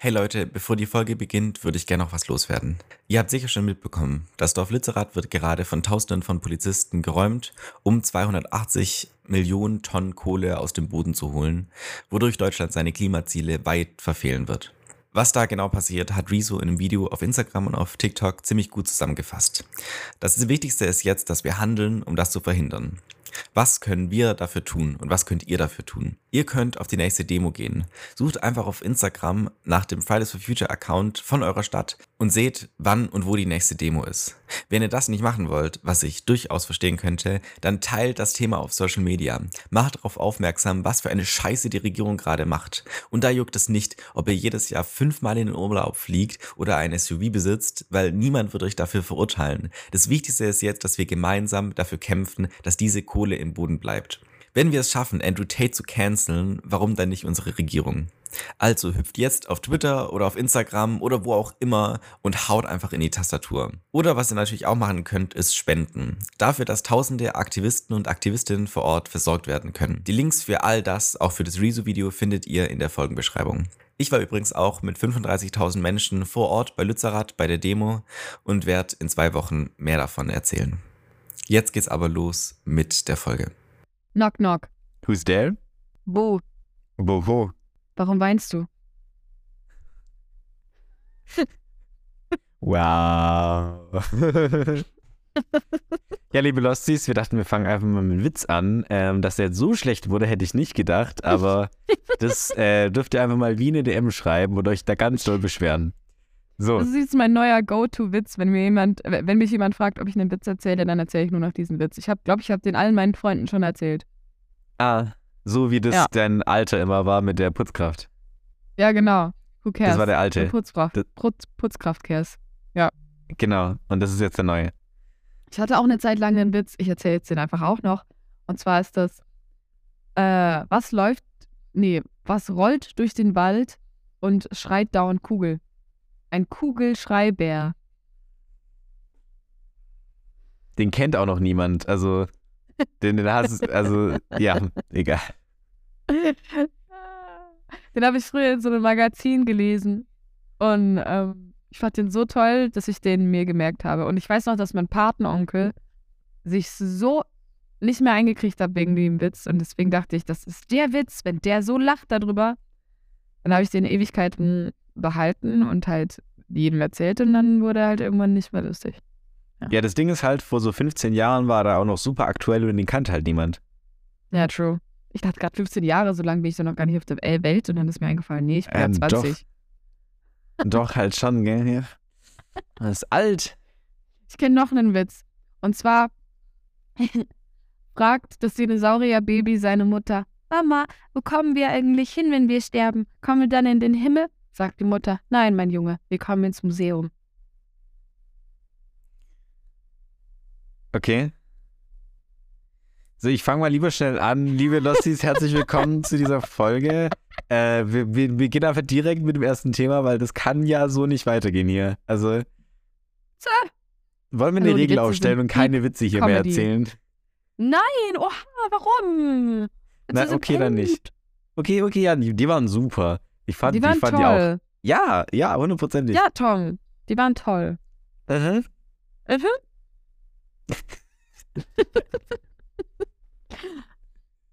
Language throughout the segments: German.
Hey Leute, bevor die Folge beginnt, würde ich gerne noch was loswerden. Ihr habt sicher schon mitbekommen, das Dorf Lützerath wird gerade von Tausenden von Polizisten geräumt, um 280 Millionen Tonnen Kohle aus dem Boden zu holen, wodurch Deutschland seine Klimaziele weit verfehlen wird. Was da genau passiert, hat Rezo in einem Video auf Instagram und auf TikTok ziemlich gut zusammengefasst. Das Wichtigste ist jetzt, dass wir handeln, um das zu verhindern. Was können wir dafür tun und was könnt ihr dafür tun? Ihr könnt auf die nächste Demo gehen. Sucht einfach auf Instagram nach dem Fridays for Future Account von eurer Stadt und seht, wann und wo die nächste Demo ist. Wenn ihr das nicht machen wollt, was ich durchaus verstehen könnte, dann teilt das Thema auf Social Media. Macht darauf aufmerksam, was für eine Scheiße die Regierung gerade macht. Und da juckt es nicht, ob ihr jedes Jahr fünfmal in den Urlaub fliegt oder ein SUV besitzt, weil niemand wird euch dafür verurteilen. Das Wichtigste ist jetzt, dass wir gemeinsam dafür kämpfen, dass diese Kohle im Boden bleibt. Wenn wir es schaffen, Andrew Tate zu canceln, warum dann nicht unsere Regierung? Also hüpft jetzt auf Twitter oder auf Instagram oder wo auch immer und haut einfach in die Tastatur. Oder was ihr natürlich auch machen könnt, ist spenden. Dafür, dass tausende Aktivisten und Aktivistinnen vor Ort versorgt werden können. Die Links für all das, auch für das Rezo-Video, findet ihr in der Folgenbeschreibung. Ich war übrigens auch mit 35.000 Menschen vor Ort bei Lützerath bei der Demo und werde in zwei Wochen mehr davon erzählen. Jetzt geht's aber los mit der Folge. Knock, knock. Who's there? Bo, Wo, wo? warum weinst du? Wow. ja, liebe Losties, wir dachten, wir fangen einfach mal mit einem Witz an. Ähm, dass der jetzt so schlecht wurde, hätte ich nicht gedacht, aber das äh, dürft ihr einfach mal wie eine DM schreiben und euch da ganz doll beschweren. So, Das ist jetzt mein neuer Go-To-Witz, wenn mir jemand, wenn mich jemand fragt, ob ich einen Witz erzähle, dann erzähle ich nur noch diesen Witz. Ich habe, glaube ich, habe den allen meinen Freunden schon erzählt. ah, so wie das Ja. dein Alter immer war mit der Putzkraft. Ja, genau. Who cares? Das war der alte. Putzkraft. Das- Putz, Putzkraft cares. Genau, und das ist jetzt der neue. Ich hatte auch eine Zeit lang einen Witz, ich erzähle jetzt den einfach auch noch. Und zwar ist das, äh, was läuft, nee, was rollt durch den Wald und schreit dauernd Kugel? Ein Kugelschreibär. Den kennt auch noch niemand. Also, den, den hast du, also, ja, egal. Den habe ich früher in so einem Magazin gelesen. Und ähm, ich fand den so toll, dass ich den mir gemerkt habe. Und ich weiß noch, dass mein Patenonkel sich so nicht mehr eingekriegt hat wegen dem Witz. Und deswegen dachte ich, das ist der Witz. Wenn der so lacht darüber, dann habe ich den Ewigkeiten behalten und halt jedem erzählt. Und dann wurde halt irgendwann nicht mehr lustig. Ja, das Ding ist halt, vor so 15 Jahren war er auch noch super aktuell und den kannte halt niemand. Ja, true. Ich dachte gerade 15 Jahre, so lange bin ich doch noch gar nicht auf der Welt. Und dann ist mir eingefallen, nee, ich bin Ähm, ja doch. 20. Doch, halt schon, gell? Ja. Das ist alt. Ich kenne noch einen Witz. Und zwar fragt das Dinosaurierbaby seine Mutter: Mama, wo kommen wir eigentlich hin, wenn wir sterben? Kommen wir dann in den Himmel? Sagt die Mutter: Nein, mein Junge, wir kommen ins Museum. Okay. So, ich fange mal lieber schnell an. Liebe Lossis, herzlich willkommen zu dieser Folge. Äh, wir, wir, wir gehen einfach direkt mit dem ersten Thema, weil das kann ja so nicht weitergehen hier. Also, So. wollen wir eine die Regel aufstellen und keine Witze hier mehr Comedy. erzählen? Nein, oha, warum? Na, okay, dann nicht. Okay, okay, ja, die, die waren super. Ich fand Die waren ich fand die auch. toll. Ja, ja, hundertprozentig. Ja, Tom, die waren toll. Mhm. Mhm.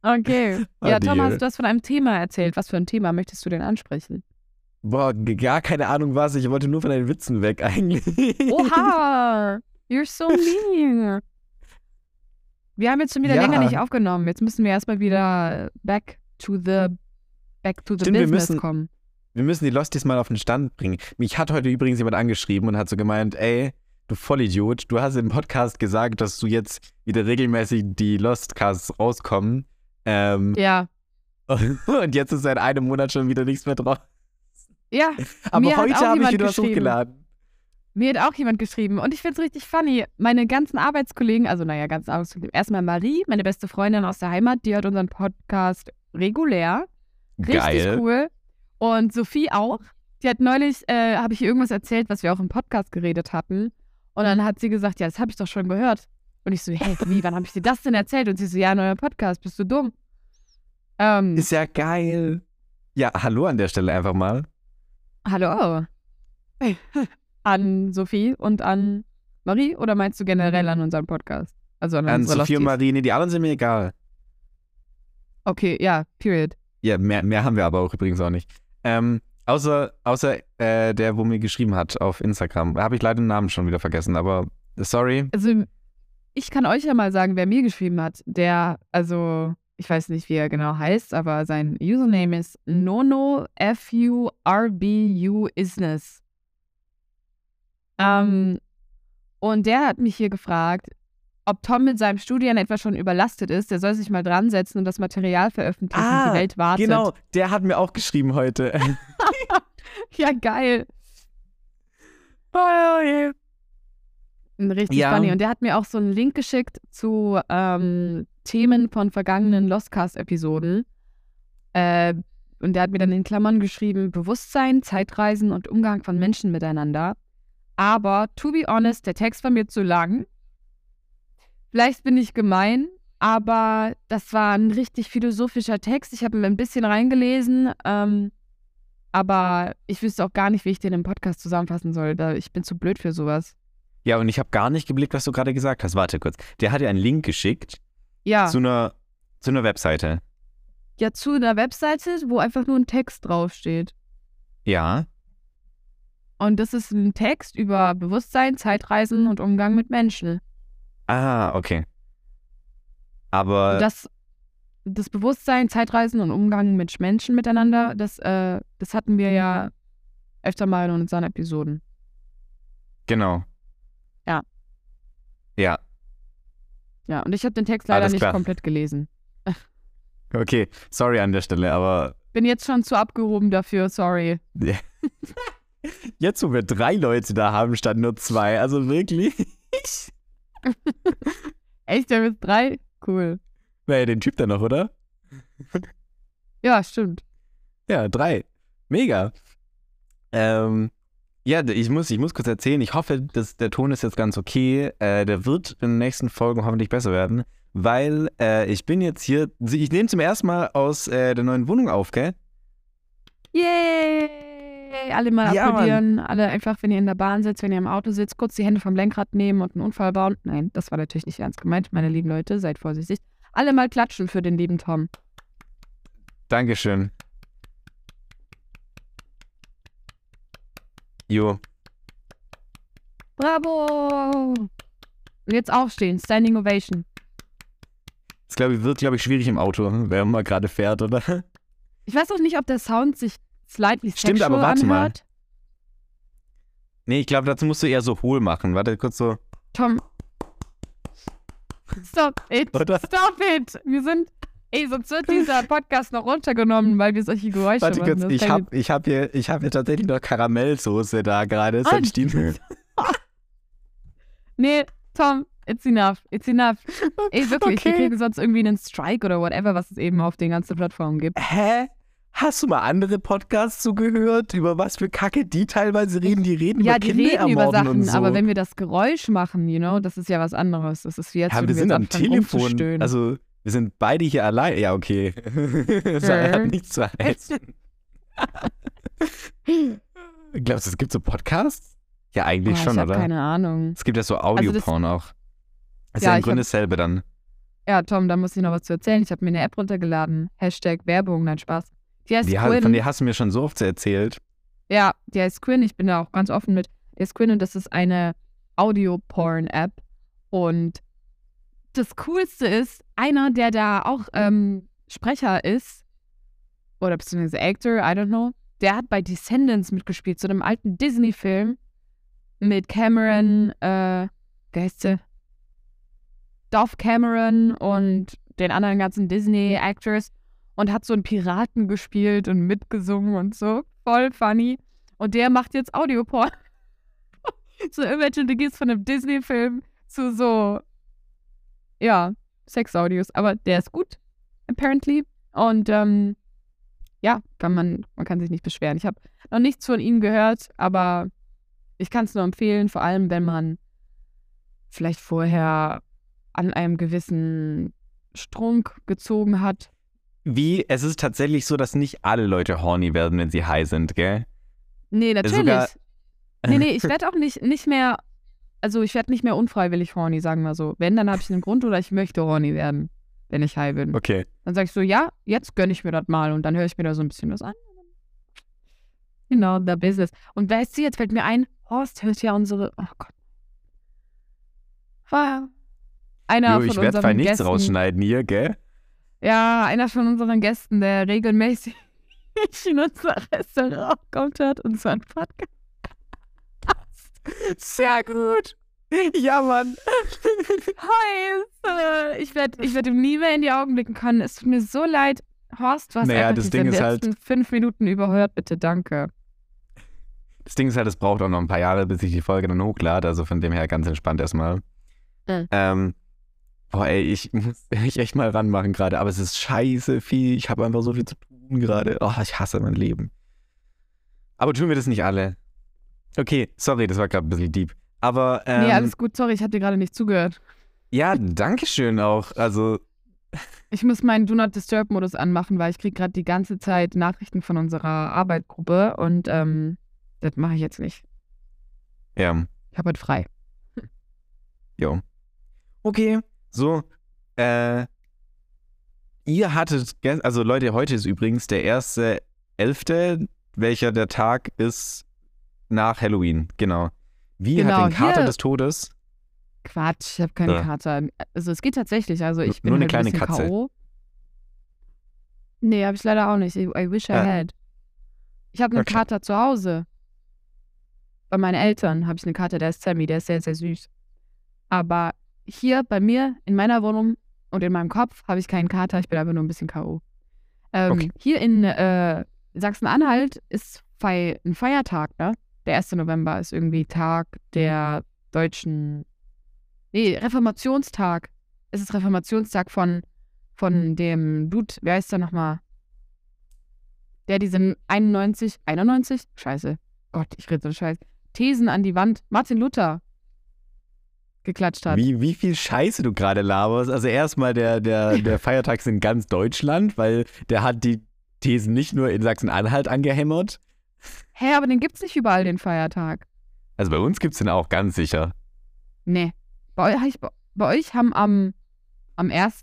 Okay. Ja, Tom, dear. hast du hast von einem Thema erzählt. Was für ein Thema möchtest du denn ansprechen? Boah, gar keine Ahnung was. Ich wollte nur von deinen Witzen weg eigentlich. Oha! You're so mean. Wir haben jetzt schon wieder Ja. länger nicht aufgenommen. Jetzt müssen wir erstmal wieder back to the back to the Stimmt, wir business müssen- kommen. Wir müssen die Losties mal auf den Stand bringen. Mich hat heute übrigens jemand angeschrieben und hat so gemeint, ey, du Vollidiot, du hast im Podcast gesagt, dass du jetzt wieder regelmäßig die Lostcasts rauskommen. Ähm, Ja. und jetzt ist seit einem Monat schon wieder nichts mehr drauf. Ja, Aber heute habe ich wieder was hochgeladen. mir hat auch jemand geschrieben und ich finde es richtig funny. Meine ganzen Arbeitskollegen, also naja, ganzen Arbeitskollegen. Erstmal Marie, meine beste Freundin aus der Heimat, die hört unseren Podcast regulär. Richtig Geil. cool. Und Sophie auch. Die hat neulich, äh, habe ich ihr irgendwas erzählt, was wir auch im Podcast geredet hatten. Und dann hat sie gesagt, ja, das habe ich doch schon gehört. Und ich so, hey, wie, wann habe ich dir das denn erzählt? Und sie so, ja, neuer Podcast, bist du dumm? Ähm, Ist ja geil. Ja, hallo an der Stelle einfach mal. Hallo. An Sophie und an Marie oder meinst du generell an unseren Podcast? Also an, An Sophie und Losties? Marine, die anderen sind mir egal. Okay, ja, period. Ja, mehr, mehr haben wir aber auch übrigens auch nicht. Ähm, außer außer äh, der, wo mir geschrieben hat auf Instagram. Habe ich leider den Namen schon wieder vergessen, aber sorry. Also ich kann euch ja mal sagen, wer mir geschrieben hat. Der, also ich weiß nicht, wie er genau heißt, aber sein Username ist Nono F-U-R-B-U Isness. Ähm, und der hat mich hier gefragt, ob Tom mit seinem Studium etwa schon überlastet ist. Der soll sich mal dran setzen und das Material veröffentlichen. Ah, die Welt wartet. Genau, der hat mir auch geschrieben heute. Ja, geil. Richtig Ja. funny. Und der hat mir auch so einen Link geschickt zu ähm, Themen von vergangenen Lostcast-Episoden. Äh, und der hat mir dann in Klammern geschrieben: Bewusstsein, Zeitreisen und Umgang von Menschen miteinander. Aber, to be honest, der Text war mir zu lang. Vielleicht bin ich gemein, aber das war ein richtig philosophischer Text. Ich habe ein bisschen reingelesen. Ähm, aber ich wüsste auch gar nicht, wie ich den im Podcast zusammenfassen soll. Da, ich bin zu blöd für sowas. ja, und ich habe gar nicht geblickt, was du gerade gesagt hast. Warte kurz. Der hat dir einen Link geschickt Ja, zu, einer, zu einer Webseite. ja, zu einer Webseite, wo einfach nur ein Text draufsteht. Ja. Und das ist ein Text über Bewusstsein, Zeitreisen und Umgang mit Menschen. Ah, okay. Aber das, das Bewusstsein, Zeitreisen und Umgang mit Menschen miteinander, das, äh, das hatten wir ja öfter mal in unseren Episoden. genau. Ja. Ja, Ja, und ich habe den Text leider Alles nicht klar. komplett gelesen. okay. Sorry an der Stelle, aber Bin jetzt schon zu abgehoben dafür, sorry. jetzt, wo wir drei Leute da haben, statt nur zwei, also wirklich. Echt, der ist drei? Cool. Naja, den Typ da noch, oder? Ja, stimmt. Ja, drei. Mega. Ähm, ja, ich muss, ich muss kurz erzählen. Ich hoffe, dass der Ton ist jetzt ganz okay. Äh, der wird in den nächsten Folgen hoffentlich besser werden, weil äh, ich bin jetzt hier. Ich nehme zum ersten Mal aus äh, der neuen Wohnung auf, gell? Yay! Alle mal Ja, Mann. applaudieren. Alle einfach, wenn ihr in der Bahn sitzt, wenn ihr im Auto sitzt, kurz die Hände vom Lenkrad nehmen und einen Unfall bauen. Nein, das war natürlich nicht ernst gemeint, meine lieben Leute. Seid vorsichtig. Alle mal klatschen für den lieben Tom. Dankeschön. Jo. Bravo! Und jetzt aufstehen. Standing Ovation. Das glaube ich, wird, glaube ich, schwierig im Auto, wenn man gerade fährt, oder? Ich weiß auch nicht, ob der Sound sich slightly Stimmt, sexual aber warte mal. anhört. Nee, ich glaube, dazu musst du eher so hohl machen. Warte kurz so. Tom. Stop it. Oder? Stop it. Wir sind. Ey, sonst wird dieser Podcast noch runtergenommen, weil wir solche Geräusche Warte machen. kurz, ich habe ich hab hier, ich hab hier tatsächlich noch Karamellsoße da gerade. Ah, Soll ich die- Nee, Tom, it's enough. It's enough. Ey, wirklich, wir Okay. kriegen sonst irgendwie einen Strike oder whatever, was es eben auf den ganzen Plattformen gibt. Hä? Hast du mal andere Podcasts zugehört, über was für Kacke die teilweise reden? Die reden Ja, über die Kinder reden über Sachen, so. aber wenn wir das Geräusch machen, you know, das ist ja was anderes. Das ist wie jetzt, ja, wenn wir sind am Telefon. Also, wir sind beide hier allein. Ja, okay. das hat nichts zu heißen. Glaubst du, es gibt so Podcasts? Ja, oh, eigentlich ich schon, habe oder? keine Ahnung. Es gibt ja so Also das- Audioporn auch. Ist Ja, ja, im ich Grunde hab- dasselbe dann. Ja, Tom, da muss ich noch was zu erzählen. Ich habe mir eine App runtergeladen. Hashtag Werbung, nein, Spaß. Die heißt Die, Quinn. von der hast du mir schon so oft erzählt. Ja, die heißt Quinn. Ich bin da auch ganz offen mit. Die heißt Quinn und das ist eine Audio-Porn-App. Und das Coolste ist, einer, der da auch ähm, Sprecher ist, oder beziehungsweise Actor, I don't know, der hat bei Descendants mitgespielt, so einem alten Disney-Film mit Cameron, äh, wie heißt sie? Dove Cameron und den anderen ganzen Disney-Actors und hat so einen Piraten gespielt und mitgesungen und so. Voll funny. Und der macht jetzt Audioporn. so imagine, du gehst von einem Disney-Film zu so, ja, Sex-Audios. Aber der ist gut, apparently. Und ähm, ja, kann man, man kann sich nicht beschweren. Ich habe noch nichts von ihm gehört, aber ich kann es nur empfehlen, vor allem wenn man vielleicht vorher an einem gewissen Strunk gezogen hat. Wie, es ist tatsächlich so, dass nicht alle Leute horny werden, wenn sie high sind, gell? Nee, natürlich. sogar- nee, nee, ich werde auch nicht, nicht mehr, also ich werde nicht mehr unfreiwillig horny, sagen wir so. Wenn, dann habe ich einen Grund oder ich möchte horny werden, wenn ich high bin. Okay. Dann sage ich so, ja, jetzt gönne ich mir das mal und dann höre ich mir da so ein bisschen was an. Genau, the business. Und weißt du, jetzt fällt mir ein, Horst hört ja unsere, oh Gott. Wow. Einer Jo, ich werde nichts Gästen, rausschneiden hier, gell? Ja, einer von unseren Gästen, der regelmäßig in unser Restaurant kommt, hört unseren Podcast. Sehr gut. Ja, Mann. Scheiße. Ich werde ich werd ihm nie mehr in die Augen blicken können. Es tut mir so leid. Horst, hast Naja, einfach das diese Ding ist halt- letzten fünf Minuten überhört. Bitte, danke. Das Ding ist halt, es braucht auch noch ein paar Jahre, bis ich die Folge dann hochlade. Also von dem her ganz entspannt erstmal. Mhm. Ähm, boah, ey, ich muss mich echt mal ranmachen gerade. Aber es ist scheiße viel. Ich habe einfach so viel zu tun gerade. Oh, ich hasse mein Leben. Aber tun wir das nicht alle? Okay, sorry, das war gerade ein bisschen deep. Aber ähm, nee, alles gut. Sorry, ich habe dir gerade nicht zugehört. ja, danke schön auch. Also, Ich muss meinen Do Not Disturb-Modus anmachen, weil ich kriege gerade die ganze Zeit Nachrichten von unserer Arbeitsgruppe und ähm, das mache ich jetzt nicht. ja, Ich habe heute frei. jo. Okay, so. Äh, ihr hattet, also Leute, heute ist übrigens der erste Elfte, welcher der Tag ist nach Halloween, genau. Wie Genau, hat den Kater hier- des Todes? Quatsch, ich habe keine Ja. Kater. Also es geht tatsächlich. Also ich Nur bin eine halt kleine ein Katze. K.O. Nee, habe ich leider auch nicht. I, I wish I Ja. had. Ich habe einen Okay. Kater zu Hause. Bei meinen Eltern habe ich einen Kater, der ist Sammy, der ist sehr, sehr süß. Aber hier bei mir, in meiner Wohnung und in meinem Kopf, habe ich keinen Kater, ich bin einfach nur ein bisschen K.O. Ähm, Okay. Hier in äh, Sachsen-Anhalt ist Fei ein Feiertag, ne? Der 1. November ist irgendwie Tag der deutschen Nee, Reformationstag. Es ist Reformationstag von, von dem Dude, wer heißt der nochmal? Der diesen 91, 91? Scheiße. Gott, ich rede so Scheiße. Thesen an die Wand. Martin Luther geklatscht hat. Wie, wie viel Scheiße du gerade laberst. Also erstmal der, der, der Feiertag ist in ganz Deutschland, weil der hat die Thesen nicht nur in Sachsen-Anhalt angehämmert. Hä, aber den gibt's nicht überall, den Feiertag. Also bei uns gibt es den auch ganz sicher. Nee. Bei euch, bei euch haben am, am 1.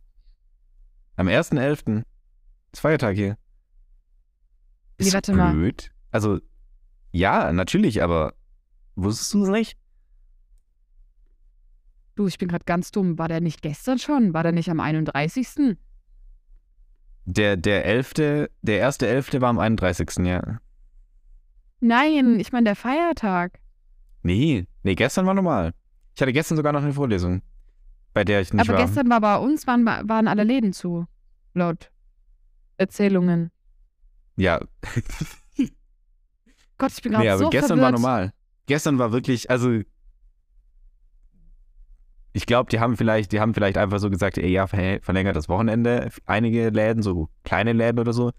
Am 1.11. ist Feiertag hier. Nee, Ist warte mal. blöd. Also, ja, natürlich, aber wusstest du es nicht? Du, ich bin gerade ganz dumm. War der nicht gestern schon? War der nicht am 31.? Der, der 11., der erste 11. war am 31. Ja. Nein, ich meine der Feiertag. Nee, nee, gestern war normal. Ich hatte gestern sogar noch eine Vorlesung, bei der ich nicht Aber war. gestern war bei uns, waren, waren alle Läden zu. Laut Erzählungen. ja, Gott, ich bin gerade nee, aber so gestern verwirrt. war normal. Gestern war wirklich, also ich glaube, die haben vielleicht, die haben vielleicht einfach so gesagt, ey, ja, ver- verlängert das Wochenende. Einige Läden, so kleine Läden oder so,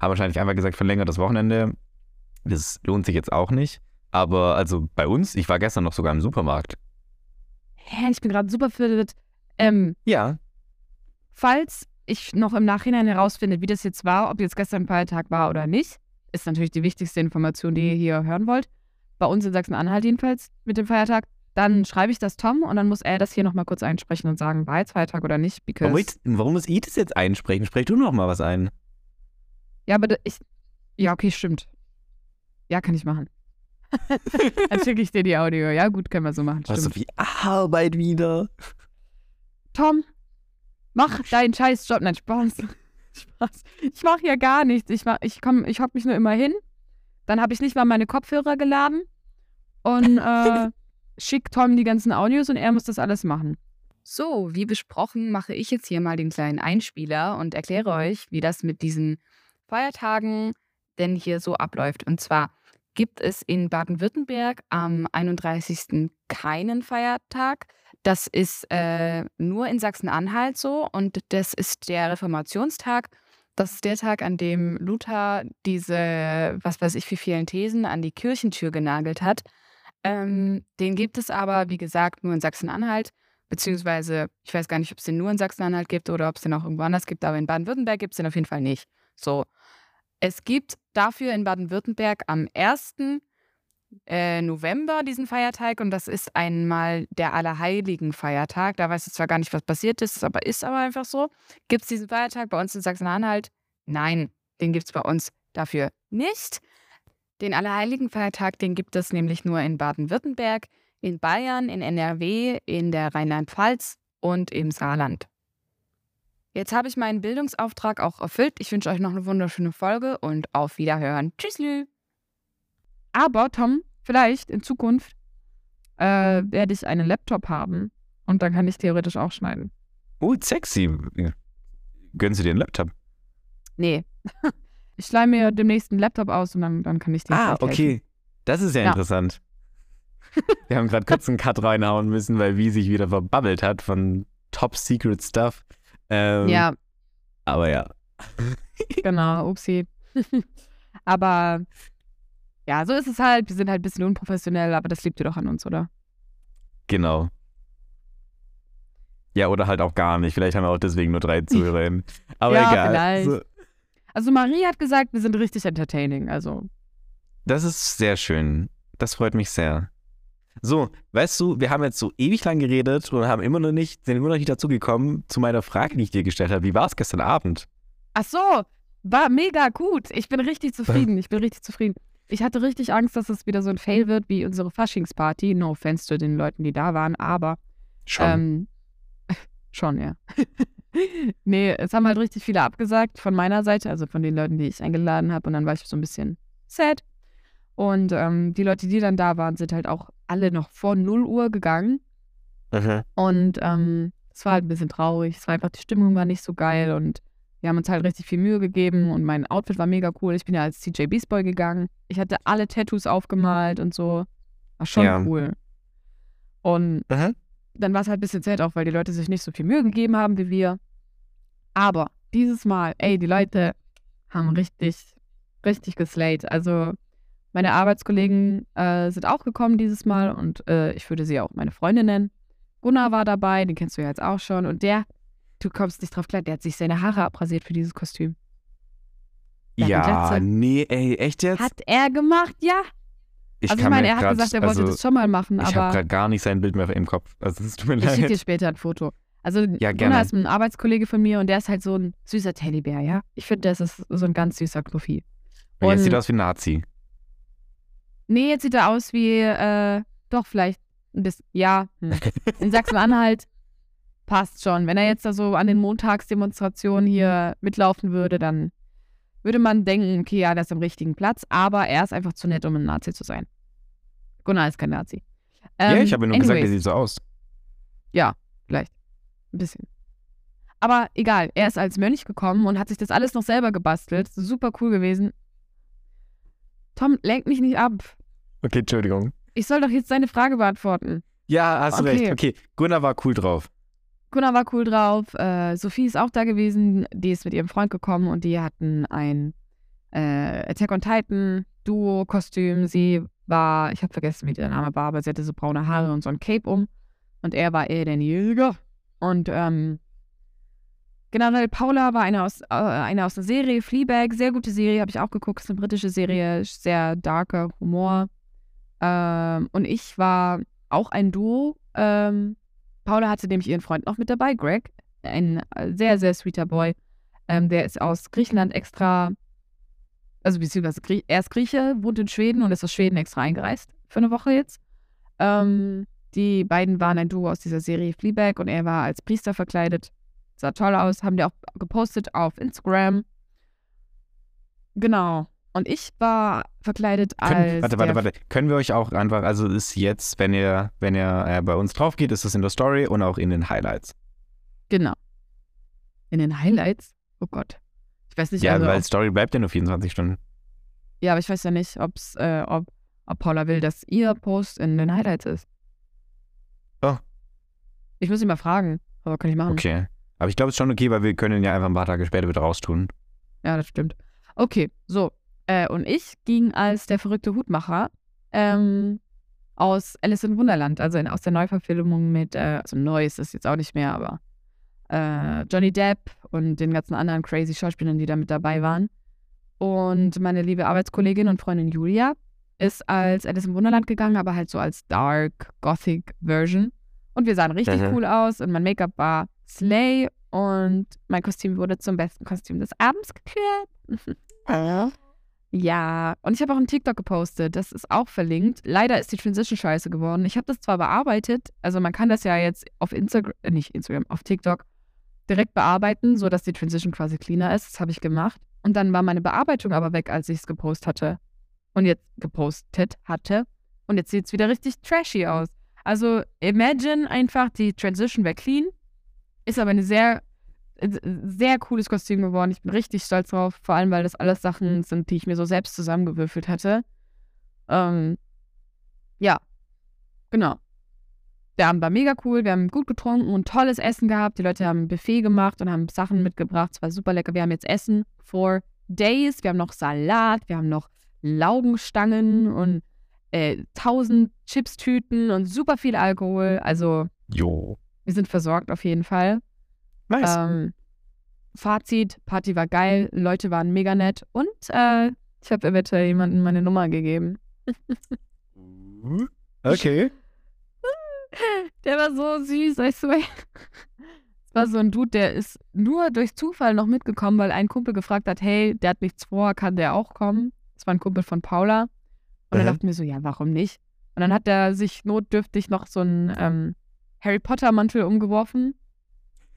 haben wahrscheinlich einfach gesagt, verlängert das Wochenende. Das lohnt sich jetzt auch nicht. Aber also bei uns, ich war gestern noch sogar im Supermarkt. Hä, ich bin gerade super verwirrt. Ähm, Ja, falls ich noch im Nachhinein herausfinde, wie das jetzt war, ob jetzt gestern ein Feiertag war oder nicht, ist natürlich die wichtigste Information, die ihr hier hören wollt. Bei uns in Sachsen-Anhalt jedenfalls mit dem Feiertag. Dann schreibe ich das Tom und dann muss er das hier nochmal kurz einsprechen und sagen, war jetzt Feiertag oder nicht. Because warum, warum muss ich das jetzt einsprechen? Sprech du noch mal was ein. Ja, aber ich. Ja, okay, stimmt. Ja, kann ich machen. Dann schicke ich dir die Audio. Ja, gut, können wir so machen. Was Stimmt. so viel Arbeit wieder. Tom, mach deinen scheiß Job. Nein, Spaß. Spaß. Ich mache ja gar nichts. Ich, mach, ich, komm, ich hock mich nur immer hin. Dann habe ich nicht mal meine Kopfhörer geladen und äh, schick Tom die ganzen Audios und er muss das alles machen. So, wie besprochen, mache ich jetzt hier mal den kleinen Einspieler und erkläre euch, wie das mit diesen Feiertagen denn hier so abläuft. Und zwar gibt es in Baden-Württemberg am 31. keinen Feiertag. Das ist äh, nur in Sachsen-Anhalt so und das ist der Reformationstag. Das ist der Tag, an dem Luther diese, was weiß ich, wie vielen Thesen an die Kirchentür genagelt hat. Ähm, den gibt es aber, wie gesagt, nur in Sachsen-Anhalt beziehungsweise ich weiß gar nicht, ob es den nur in Sachsen-Anhalt gibt oder ob es den auch irgendwo anders gibt, aber in Baden-Württemberg gibt es den auf jeden Fall nicht. So. Es gibt dafür in Baden-Württemberg am 1. äh, November, diesen Feiertag. Und das ist einmal der Allerheiligen Feiertag. Da weiß ich zwar gar nicht, was passiert ist, aber ist aber einfach so. Gibt es diesen Feiertag bei uns in Sachsen-Anhalt? Nein, den gibt es bei uns dafür nicht. Den Allerheiligen Feiertag, den gibt es nämlich nur in Baden-Württemberg, in Bayern, in NRW, in der Rheinland-Pfalz und im Saarland. Jetzt habe ich meinen Bildungsauftrag auch erfüllt. Ich wünsche euch noch eine wunderschöne Folge und auf Wiederhören. Tschüsslü. Aber Tom, vielleicht in Zukunft äh, werde ich einen Laptop haben und dann kann ich theoretisch auch schneiden. Oh, sexy. Gönnen Sie dir einen Laptop? Nee. Ich leih mir demnächst einen Laptop aus und dann, dann kann ich den Ah, helfen. okay. Das ist ja, Ja. interessant. Wir haben gerade kurz einen Cut reinhauen müssen, weil wie sich wieder verbabbelt hat von Top Secret Stuff. Ähm, Ja, Aber ja. genau, upsi. aber ja, so ist es halt. Wir sind halt ein bisschen unprofessionell, aber das liebt ihr doch an uns, oder? Genau. Ja, oder halt auch gar nicht. Vielleicht haben wir auch deswegen nur drei ZuhörerInnen. Aber Ja, egal. vielleicht. So, Also Marie hat gesagt, wir sind richtig entertaining. Also das ist sehr schön. Das freut mich sehr. So, weißt du, wir haben jetzt so ewig lang geredet und haben immer noch nicht, sind immer noch nicht dazu gekommen zu meiner Frage, die ich dir gestellt habe. Wie war es gestern Abend? Ach so, war mega gut. Ich bin richtig zufrieden. Ich bin richtig zufrieden. Ich hatte richtig Angst, dass es wieder so ein Fail wird wie unsere Faschingsparty. No offense zu den Leuten, die da waren, aber Schon. ähm, schon, ja. nee, es haben halt richtig viele abgesagt von meiner Seite, also von den Leuten, die ich eingeladen habe. Und dann war ich so ein bisschen sad. Und ähm, die Leute, die dann da waren, sind halt auch alle noch vor 0 Uhr gegangen. Mhm. Und ähm, es war halt ein bisschen traurig. Es war einfach, die Stimmung war nicht so geil und wir haben uns halt richtig viel Mühe gegeben und mein Outfit war mega cool. Ich bin ja als CJ Beast Boy gegangen. Ich hatte alle Tattoos aufgemalt und so. War schon Ja. cool. Und Mhm. Dann war es halt ein bisschen zäh auch, weil die Leute sich nicht so viel Mühe gegeben haben wie wir. Aber dieses Mal, ey, die Leute haben richtig, richtig geslayed. Also meine Arbeitskollegen äh, sind auch gekommen dieses Mal und äh, ich würde sie auch meine Freundin nennen. Gunnar war dabei, den kennst du ja jetzt auch schon. Und der, du kommst nicht drauf klar, der hat sich seine Haare abrasiert für dieses Kostüm. Ja, Ja, nee, ey, echt jetzt? Hat er gemacht, ja. Ich also ich meine, er hat grad- gesagt, er wollte also, das schon mal machen, Ich habe aber gerade gar nicht sein Bild mehr im Kopf. Also es tut mir ich schicke dir leid. später ein Foto. Also Ja, Gunnar ist ein Arbeitskollege von mir und der ist halt so ein süßer Teddybär, ja. Ich finde, das ist so ein ganz süßer Knuffi. Und jetzt und- sieht er aus wie ein Nazi. Nee, jetzt sieht er aus wie, äh, doch, vielleicht ein bisschen, ja, hm. in Sachsen-Anhalt passt schon. Wenn er jetzt da so an den Montagsdemonstrationen hier mitlaufen würde, dann würde man denken, okay, ja, der ist am richtigen Platz, aber er ist einfach zu nett, um ein Nazi zu sein. Gunnar ist kein Nazi. ja, Ähm, ich habe nur gesagt, er anyways, sieht so aus. Ein bisschen. Aber egal, er ist als Mönch gekommen und hat sich das alles noch selber gebastelt. Super cool gewesen. Tom, lenk mich nicht ab. Okay, Entschuldigung. Ich soll doch jetzt deine Frage beantworten. Ja, hast du Okay. recht. Okay, Gunnar war cool drauf. Gunnar war cool drauf. Äh, Sophie ist auch da gewesen. Die ist mit ihrem Freund gekommen und die hatten ein äh, Attack on Titan Duo-Kostüm. Sie war, ich habe vergessen, wie der Name war, aber sie hatte so braune Haare und so ein Cape um. Und er war eher der Jäger. Und ähm, generell Paula war eine aus, äh, eine aus der Serie Fleabag. Sehr gute Serie, habe ich auch geguckt. Ist eine britische Serie, sehr darker Humor. Ähm, und ich war auch ein Duo. Ähm, Paula hatte nämlich ihren Freund noch mit dabei, Greg. Ein äh, sehr, sehr sweeter Boy. Ähm, der ist aus Griechenland extra, also beziehungsweise Grie er ist Grieche, wohnt in Schweden und ist aus Schweden extra eingereist für eine Woche jetzt. Ähm, die beiden waren ein Duo aus dieser Serie Fleabag und er war als Priester verkleidet. Sah toll aus, haben die auch gepostet auf Instagram. Genau. Und ich war verkleidet als. Können, warte, warte, der- warte. Können wir euch auch einfach, also ist jetzt, wenn ihr, wenn ihr äh, bei uns drauf geht, ist das in der Story und auch in den Highlights. Genau. In den Highlights? Oh Gott. Ich weiß nicht, Ja, also, weil ob, Story bleibt ja nur 24 Stunden. ja, aber ich weiß ja nicht, ob's, äh, ob, ob Paula will, dass ihr Post in den Highlights ist. Oh. Ich muss ihn mal fragen, aber kann ich machen. Okay. Aber ich glaube, es ist schon okay, weil wir können ihn ja einfach ein paar Tage später wieder raustun. Ja, das stimmt. Okay, so. Äh, und ich ging als der verrückte Hutmacher ähm, aus Alice in Wunderland, also in, aus der Neuverfilmung mit, äh, also neu ist es jetzt auch nicht mehr, aber äh, Johnny Depp und den ganzen anderen crazy Schauspielern, die da mit dabei waren. Und meine liebe Arbeitskollegin und Freundin Julia ist als Alice im Wunderland gegangen, aber halt so als Dark Gothic Version. Und wir sahen richtig Mhm. cool aus und mein Make-up war Slay und mein Kostüm wurde zum besten Kostüm des Abends gekürt. Ja, und ich habe auch einen TikTok gepostet, das ist auch verlinkt. Leider ist die Transition scheiße geworden. Ich habe das zwar bearbeitet, also man kann das ja jetzt auf Instagram, äh, nicht Instagram, auf TikTok direkt bearbeiten, sodass die Transition quasi cleaner ist. Das habe ich gemacht. Und dann war meine Bearbeitung aber weg, als ich es gepostet hatte. Und jetzt gepostet hatte. Und jetzt sieht es wieder richtig trashy aus. Also imagine einfach, die Transition wäre clean. Ist aber eine sehr, äh, sehr cooles Kostüm geworden. Ich bin richtig stolz drauf. Vor allem, weil das alles Sachen sind, die ich mir so selbst zusammengewürfelt hatte. Ähm, ja, genau. Der Abend war mega cool. Wir haben gut getrunken und tolles Essen gehabt. Die Leute haben ein Buffet gemacht und haben Sachen mitgebracht. Es war super lecker. Wir haben jetzt Essen for days. Wir haben noch Salat. Wir haben noch Laugenstangen und äh, tausend Chipstüten und super viel Alkohol. Also, Jo. wir sind versorgt auf jeden Fall. Nice. Ähm, Fazit: Party war geil. Leute waren mega nett. Und äh, ich habe eventuell jemandem meine Nummer gegeben. okay. Der war so süß, I swear. Es war so ein Dude, der ist nur durch Zufall noch mitgekommen, weil ein Kumpel gefragt hat, hey, der hat nichts vor, kann der auch kommen? Das war ein Kumpel von Paula. Und dann Mhm. dachten wir so, ja, warum nicht? Und dann hat er sich notdürftig noch so einen ähm, Harry Potter-Mantel umgeworfen.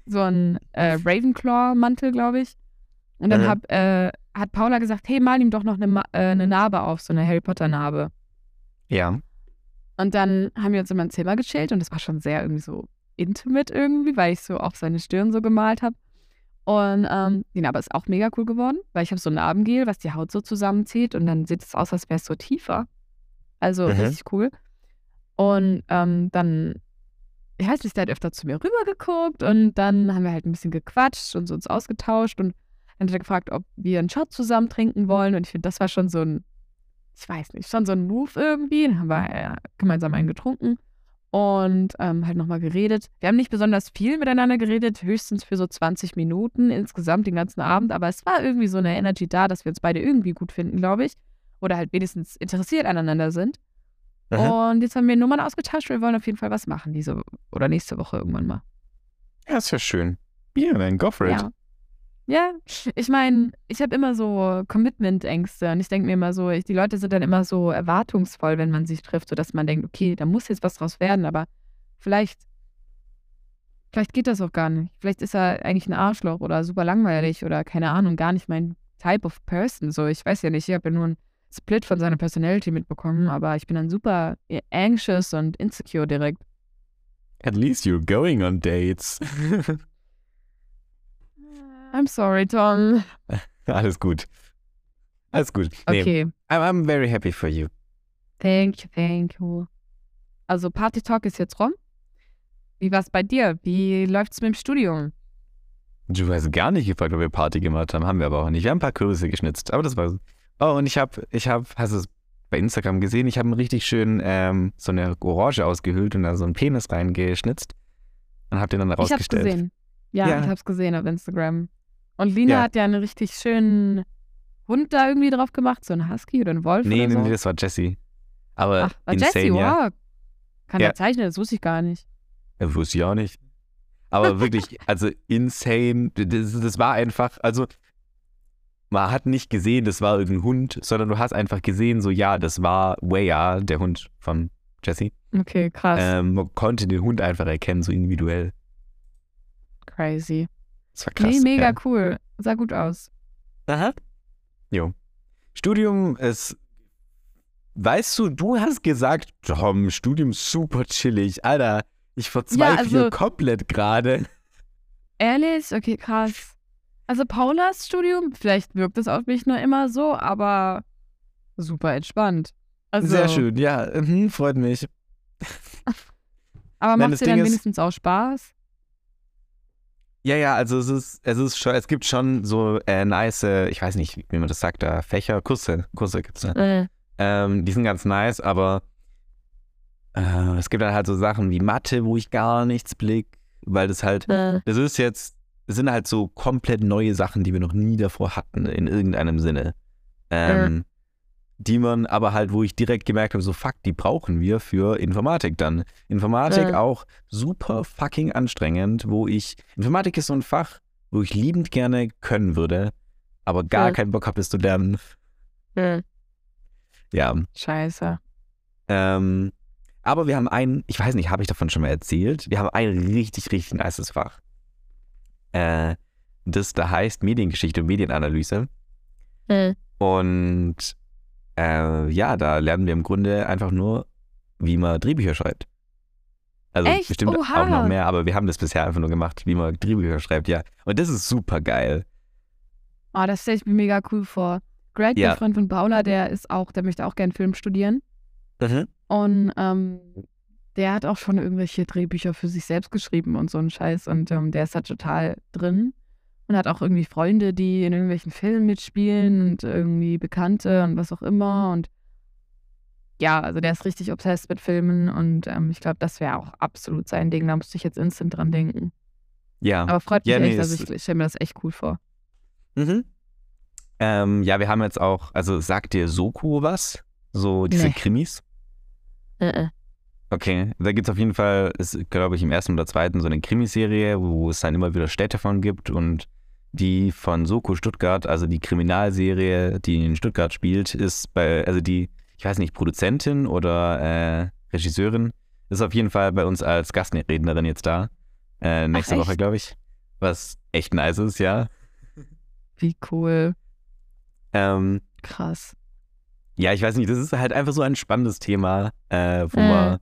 So ein äh, Ravenclaw-Mantel, glaube ich. Und dann Mhm. hab, äh, hat Paula gesagt, hey, mal ihm doch noch eine, äh, eine Narbe auf, so eine Harry Potter-Narbe. Ja. Und dann haben wir uns in meinem Zimmer gechillt und das war schon sehr irgendwie so intimate irgendwie, weil ich so auf seine Stirn so gemalt habe. Und ähm, die Narbe ist auch mega cool geworden, weil ich habe so ein Narbengel, was die Haut so zusammenzieht und dann sieht es aus, als wäre es so tiefer. Also Mhm. richtig cool. Und ähm, dann, ja, ist der halt öfter zu mir rübergeguckt und dann haben wir halt ein bisschen gequatscht und so uns ausgetauscht und dann hat er gefragt, ob wir einen Shot zusammen trinken wollen und ich finde, das war schon so ein, ich weiß nicht, schon so ein Move irgendwie. Dann haben wir äh, gemeinsam einen getrunken und ähm, halt nochmal geredet. Wir haben nicht besonders viel miteinander geredet, höchstens für so 20 Minuten insgesamt den ganzen Abend, aber es war irgendwie so eine Energy da, dass wir uns beide irgendwie gut finden, glaube ich. Oder halt wenigstens interessiert aneinander sind. Mhm. Und jetzt haben wir Nummern ausgetauscht. Wir wollen auf jeden Fall was machen diese oder nächste Woche irgendwann mal. Ja, ist ja schön. Ja, dann go for it. Ja. Ja, ich meine, ich habe immer so Commitment-Ängste und ich denke mir immer so, ich, die Leute sind dann immer so erwartungsvoll, wenn man sich trifft, sodass man denkt, okay, da muss jetzt was draus werden, aber vielleicht, vielleicht geht das auch gar nicht. Vielleicht ist er eigentlich ein Arschloch oder super langweilig oder keine Ahnung, gar nicht mein Type of Person. So, ich weiß ja nicht, ich habe ja nur einen Split von seiner Personality mitbekommen, aber ich bin dann super anxious und insecure direkt. At least you're going on dates. I'm sorry, Tom. Alles gut. Alles gut. Nee, Okay. I'm, I'm very happy for you. Thank you, thank you. Also Party Talk ist jetzt rum. Wie war's bei dir? Wie läuft's mit dem Studium? Du hast gar nicht gefragt, ob wir Party gemacht haben. Haben wir aber auch nicht. Wir haben ein paar Kürbisse geschnitzt. Aber das war. Oh, und ich habe, ich habe, hast du es bei Instagram gesehen? Ich habe einen richtig schön ähm, so eine Orange ausgehöhlt und da so einen Penis reingeschnitzt. Und habe den dann Ich hab's rausgestellt. gesehen. Ja, Ja. ich hab's gesehen auf Instagram. Und Lina Ja. hat ja einen richtig schönen Hund da irgendwie drauf gemacht, so ein Husky oder ein Wolf Nee, oder nee, so. nee, das war Jessie. Aber Ach, war insane, Jessie, ja. wow. Kann Ja. er zeichnen, das wusste ich gar nicht. Ja, wusste ich auch nicht. Aber wirklich, also insane. Das, das war einfach, also man hat nicht gesehen, das war irgendein Hund, sondern du hast einfach gesehen, so ja, das war Weya, der Hund von Jessie. Okay, krass. Ähm, man konnte den Hund einfach erkennen, so individuell. Crazy. Das war krass. nee, mega Ja. cool. Sah gut aus. Aha. Jo. Studium ist. Weißt du, du hast gesagt, Tom, Studium super chillig. Alter, ich verzweifle also- hier komplett gerade. Ehrlich? Okay, krass. Also Paulas Studium, vielleicht wirkt es auf mich nur immer so, aber super entspannt. Also, Sehr schön, ja, mhm, freut mich. Aber macht dir Ding dann ist- wenigstens auch Spaß? Ja, ja, also es ist, es ist schon, es gibt schon so äh, nice, äh, ich weiß nicht, wie man das sagt, da Fächer, Kurse, Kurse gibt's ne? Äh, Ähm, die sind ganz nice, aber äh, es gibt dann halt so Sachen wie Mathe, wo ich gar nichts blick, weil das halt, äh, das ist jetzt, das sind halt so komplett neue Sachen, die wir noch nie davor hatten, in irgendeinem Sinne. Ähm, die man aber halt, wo ich direkt gemerkt habe, so fuck, die brauchen wir für Informatik dann. Informatik Ja. auch super fucking anstrengend, wo ich, Informatik ist so ein Fach, wo ich liebend gerne können würde, aber gar Ja. keinen Bock habe, es zu lernen. Ja, Scheiße. ähm, aber wir haben ein, ich weiß nicht, habe ich davon schon mal erzählt? Wir haben ein richtig, richtig nices Fach. Äh, das da heißt Mediengeschichte und Medienanalyse. Und äh, ja, da lernen wir im Grunde einfach nur, wie man Drehbücher schreibt. Also Echt? bestimmt Oha. auch noch mehr, aber wir haben das bisher einfach nur gemacht, wie man Drehbücher schreibt, ja. Und das ist super geil. Oh, das stelle ich mir mega cool vor. Greg, Ja. der Freund von Paula, der ist auch, der möchte auch gerne Film studieren. Mhm. Und ähm, der hat auch schon irgendwelche Drehbücher für sich selbst geschrieben und so einen Scheiß. Und ähm, der ist da total drin. Und hat auch irgendwie Freunde, die in irgendwelchen Filmen mitspielen und irgendwie Bekannte und was auch immer. Und ja, also der ist richtig obsessed mit Filmen. Und ähm, ich glaube, das wäre auch absolut sein Ding. Da musste ich jetzt instant dran denken. Ja. Aber freut mich Ja, nee, echt. Also ich, ich stelle mir das echt cool vor. Mhm. Ähm, ja, wir haben jetzt auch, also sagt dir Soko was? So diese Nee. Krimis? Äh, äh. Okay, da gibt es auf jeden Fall, ist, glaube ich, im ersten oder zweiten so eine Krimiserie, wo es dann immer wieder Städte von gibt und die von Soko Stuttgart, also die Kriminalserie, die in Stuttgart spielt, ist bei, also die, ich weiß nicht, Produzentin oder äh, Regisseurin, ist auf jeden Fall bei uns als Gastrednerin jetzt da. Äh, nächste Ach, Woche, glaube ich. Was echt nice ist, ja. Wie cool. Ähm, Krass. Ja, ich weiß nicht, das ist halt einfach so ein spannendes Thema, äh, wo Mhm. man,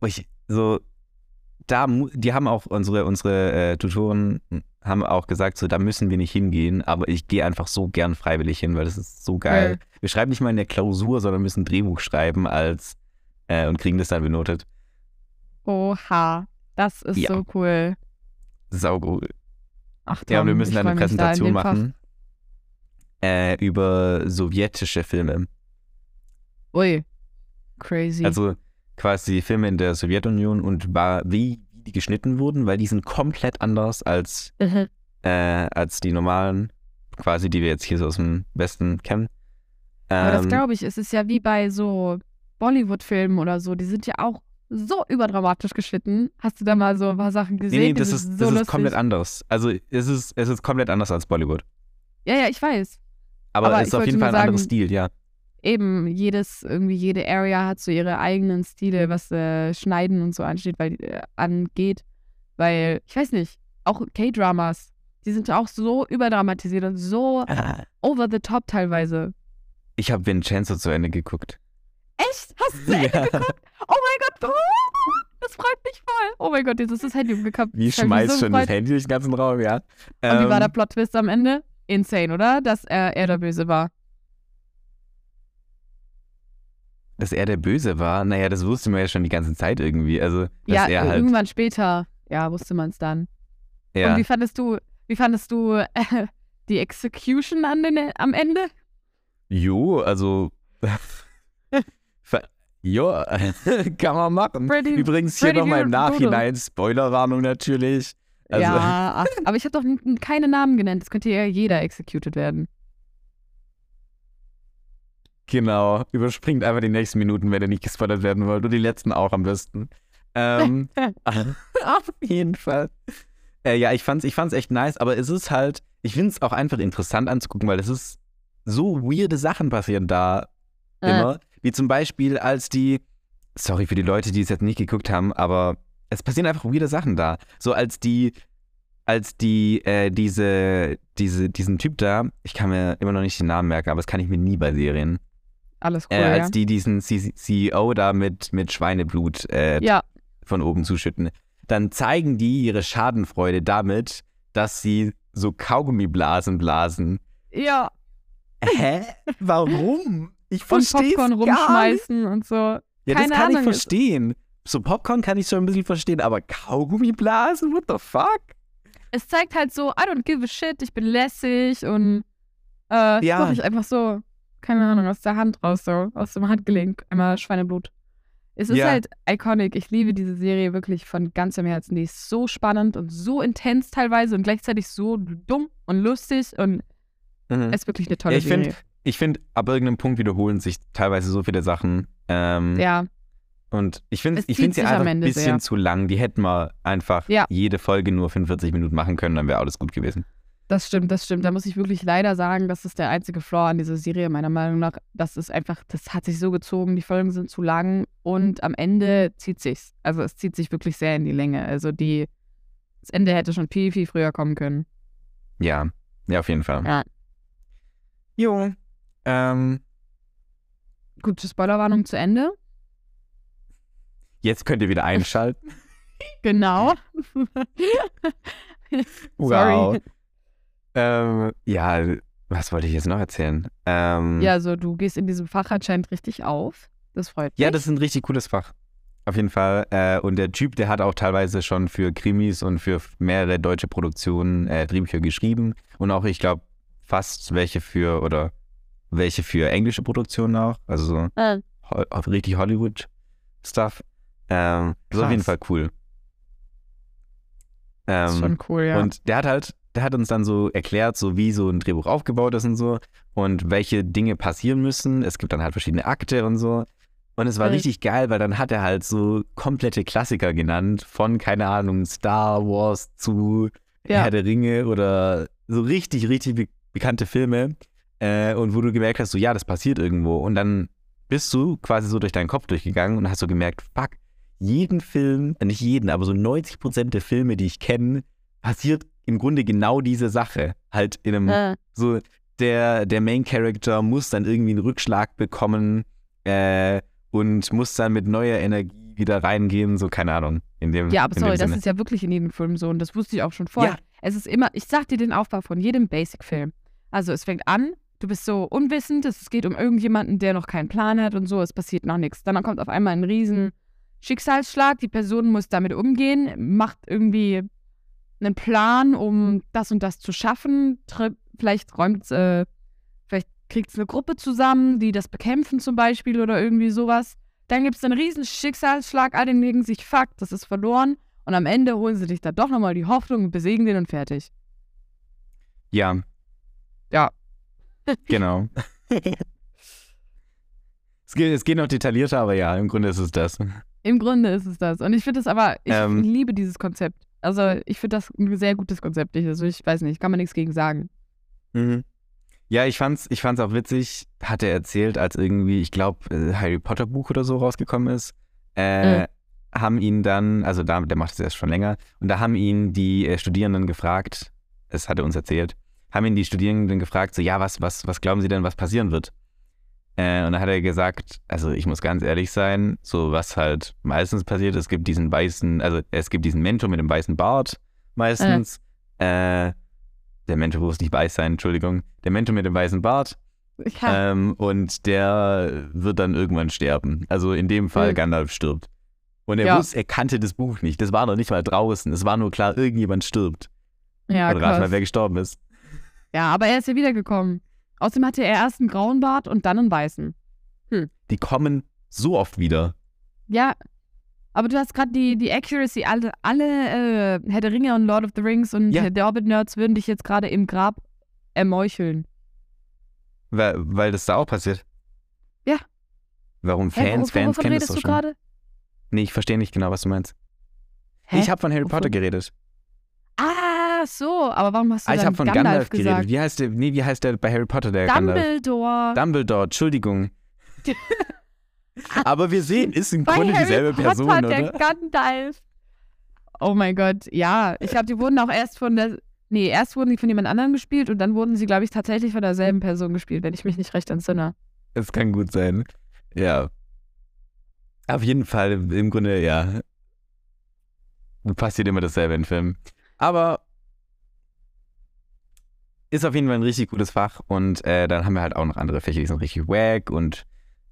wo ich so, da, die haben auch unsere, unsere äh, Tutoren haben auch gesagt, so, da müssen wir nicht hingehen, aber ich gehe einfach so gern freiwillig hin, weil das ist so geil. Wir schreiben nicht mal in der Klausur, sondern müssen ein Drehbuch schreiben als, äh, und kriegen das dann benotet. Oha. Das ist Ja. so cool. Saugut. Ach, Ja, und wir Tom, müssen dann eine da Präsentation Fach. machen äh, über sowjetische Filme. Ui. Crazy. Also quasi Filme in der Sowjetunion und war, wie die geschnitten wurden, weil die sind komplett anders als, Mhm. äh, als die normalen, quasi, die wir jetzt hier so aus dem Westen kennen. Aber das Ähm, glaube ich, es ist ja wie bei so Bollywood-Filmen oder so. Die sind ja auch so überdramatisch geschnitten. Hast du da mal so ein paar Sachen nee, gesehen? nee, Die das sind ist, so das ist komplett anders. Also es ist, es ist komplett anders als Bollywood. Ja, ja, ich weiß. Aber, Aber es ist auf jeden Fall ein anderes sagen- Stil, ja. Eben, jedes, irgendwie jede Area hat so ihre eigenen Stile, was äh, Schneiden und so ansteht, weil, äh, angeht. Weil, ich weiß nicht, auch K-Dramas, die sind auch so überdramatisiert und so over the top teilweise. Ich habe Vincenzo zu Ende geguckt. Echt? Hast du zu Ende Ja. geguckt? Oh mein Gott, das freut mich voll. Oh mein Gott, jetzt ist das Handy umgekappt. Wie Das schmeißt so schon das gefreut. Handy durch den ganzen Raum, ja. Und wie war Ähm, der Plot-Twist am Ende? Insane, oder? Dass er, er der Böse war. Dass er der Böse war, naja, das wusste man ja schon die ganze Zeit irgendwie. Also, dass ja, er halt. irgendwann später, ja, wusste man es dann. Ja. Und wie fandest du, wie fandest du äh, die Execution an den, am Ende? Jo, also. Jo, kann man machen. Pretty, Übrigens hier nochmal im. Nachhinein, Spoilerwarnung natürlich. Also, ja, ach, aber ich habe doch keine Namen genannt. Es könnte ja jeder executed werden. Genau. Überspringt einfach die nächsten Minuten, wenn ihr nicht gespoilert werden wollt. Und die letzten auch am besten. Ähm, auf jeden Fall. Äh, ja, ich fand's, ich fand's echt nice, aber es ist halt, ich find's auch einfach interessant anzugucken, weil es ist so weirde Sachen passieren da Äh, immer. Wie zum Beispiel, als die, sorry für die Leute, die es jetzt nicht geguckt haben, aber es passieren einfach weirde Sachen da. So als die, als die, äh, diese, diese, diesen Typ da, ich kann mir immer noch nicht den Namen merken, aber das kann ich mir nie bei Serien. Alles cool, äh, als ja. die diesen CEO da mit, mit Schweineblut äh, Ja, von oben zuschütten, dann zeigen die ihre Schadenfreude damit, dass sie so Kaugummiblasen blasen. ja. Hä? Warum? Ich verstehe Popcorn rumschmeißen und so. Ja, das Keine kann ich Ahnung, es- verstehen. So Popcorn kann ich schon ein bisschen verstehen, aber Kaugummiblasen? What the fuck? Es zeigt halt so, I don't give a shit, ich bin lässig und äh, Ja. mach ich einfach so, keine Ahnung, aus der Hand raus, so, aus dem Handgelenk, einmal Schweineblut. Es ist Ja. halt iconic. Ich liebe diese Serie wirklich von ganzem Herzen. Die ist so spannend und so intens teilweise und gleichzeitig so dumm und lustig und Mhm. es ist wirklich eine tolle Ja, ich Serie. finde, ich finde, ab irgendeinem Punkt wiederholen sich teilweise so viele Sachen. Ähm, Ja, Und ich finde ich find sie einfach ein bisschen sehr. zu lang. Die hätten wir einfach Ja. jede Folge nur 45 Minuten machen können, dann wäre alles gut gewesen. Das stimmt, das stimmt. Da muss ich wirklich leider sagen, das ist der einzige Flaw an dieser Serie, meiner Meinung nach. Das ist einfach, das hat sich so gezogen, die Folgen sind zu lang und am Ende zieht sich's. Also es zieht sich wirklich sehr in die Länge. Also die, das Ende hätte schon viel, viel früher kommen können. Ja, ja, auf jeden Fall. Ja. Jo. Ähm, Gute Spoilerwarnung zu Ende. jetzt könnt ihr wieder einschalten. Genau. Wow. Sorry. Ähm, ja, was wollte ich jetzt noch erzählen? Ähm, Ja, also du gehst in diesem Fach anscheinend richtig auf. Das freut mich. Ja, das ist ein richtig cooles Fach. Auf jeden Fall. Äh, und der Typ, der hat auch teilweise schon für Krimis und für mehrere deutsche Produktionen äh, Drehbücher geschrieben. Und auch, ich glaube, fast welche für, oder welche für englische Produktionen auch. Also so Äh, ho richtig Hollywood-Stuff. Ähm, das ist auf jeden. Fall cool. das ist Ähm, schon cool, ja. und der hat halt, der hat uns dann so erklärt, so wie so ein Drehbuch aufgebaut ist und so und welche Dinge passieren müssen. Es gibt dann halt verschiedene Akte und so. Und es war Geil. richtig geil, weil dann hat er halt so komplette Klassiker genannt, von, keine Ahnung, Star Wars zu Ja. Herr der Ringe oder so richtig, richtig be bekannte Filme. Äh, und wo du gemerkt hast, so ja, das passiert irgendwo. Und dann bist du quasi so durch deinen Kopf durchgegangen und hast so gemerkt, fuck, jeden Film, nicht jeden, aber so 90 Prozent der Filme, die ich kenne, passiert im Grunde genau diese Sache. Halt in einem, Äh, so, der, der Main Character muss dann irgendwie einen Rückschlag bekommen äh, und muss dann mit neuer Energie wieder reingehen, so keine Ahnung. In dem, ja, aber in sorry, dem das ist ja wirklich in jedem Film so und das wusste ich auch schon vorher. Ja. Es ist immer, ich sag dir den Aufbau von jedem Basic-Film. Also es fängt an, du bist so unwissend, es geht um irgendjemanden, der noch keinen Plan hat und so, es passiert noch nichts. Dann kommt auf einmal ein riesen Schicksalsschlag, die Person muss damit umgehen, macht irgendwie einen Plan, um das und das zu schaffen. Vielleicht räumt äh, vielleicht kriegt es eine Gruppe zusammen, die das bekämpfen zum Beispiel oder irgendwie sowas. Dann gibt es einen riesen Schicksalsschlag, alle denken sich, fuck, das ist verloren. Und am Ende holen sie dich da doch nochmal die Hoffnung und besiegen den und fertig. Ja. Ja. Genau. es, geht, es geht noch detaillierter, aber ja, im Grunde ist es das. Im Grunde ist es das. Und ich finde es aber, ich Ähm. liebe dieses Konzept. Also ich finde das ein sehr gutes Konzept. Ich- Also ich weiß nicht, kann man nichts gegen sagen. Mhm. Ja, ich fand's, ich fand's auch witzig, hat er erzählt, als irgendwie, ich glaube, Harry Potter Buch oder so rausgekommen ist, äh, Mhm. haben ihn dann, also da, der macht es erst schon länger, und da haben ihn die äh, Studierenden gefragt, das hat er uns erzählt, haben ihn die Studierenden gefragt, so, ja, was, was, was glauben Sie denn, was passieren wird? Äh, und dann hat er gesagt, also ich muss ganz ehrlich sein, so was halt meistens passiert, es gibt diesen weißen, also es gibt diesen Mentor mit dem weißen Bart meistens, äh, der Mentor muss nicht weiß sein, Entschuldigung, der Mentor mit dem weißen Bart Ja, ähm, und der wird dann irgendwann sterben. Also in dem Fall Mhm. Gandalf stirbt. Und er Ja. wusste, er kannte das Buch nicht. Das war noch nicht mal draußen. Es war nur klar, irgendjemand stirbt. ja, und rat mal, wer gestorben ist. ja, aber er ist ja wiedergekommen. Außerdem hatte er erst einen grauen Bart und dann einen weißen. Die kommen so oft wieder. Ja, aber du hast gerade die, die Accuracy, alle, alle äh, Herr der Ringe und Lord of the Rings und Ja. der Hobbit-Nerds würden dich jetzt gerade im Grab ermeucheln. Weil, weil das da auch passiert. Ja. Warum Fans, wovon- Fans wovon kennen das doch du schon. gerade? Nee, ich verstehe nicht genau, was du meinst. Hä? Ich habe von Harry? Potter geredet. Ah, so. Aber warum hast du Ah, ich habe von Gandalf, Gandalf, gesagt? geredet. Wie heißt der, nee, wie heißt der bei Harry Potter, der Gandalf? Dumbledore. Dumbledore, Entschuldigung. Aber wir sehen, ist im Bei Grunde Harry dieselbe Potter, Person, der oder? Gandalf. Oh mein Gott, ja. Ich glaube, die wurden auch erst von der. Nee, erst wurden die von jemand anderem gespielt und dann wurden sie, glaube ich, tatsächlich von derselben Person gespielt, wenn ich mich nicht recht entsinne. Es kann gut sein. Ja. Auf jeden Fall, im Grunde, ja. Passiert immer dasselbe in Filmen. Aber ist auf jeden Fall ein richtig gutes Fach und äh, dann haben wir halt auch noch andere Fächer, die sind richtig wack und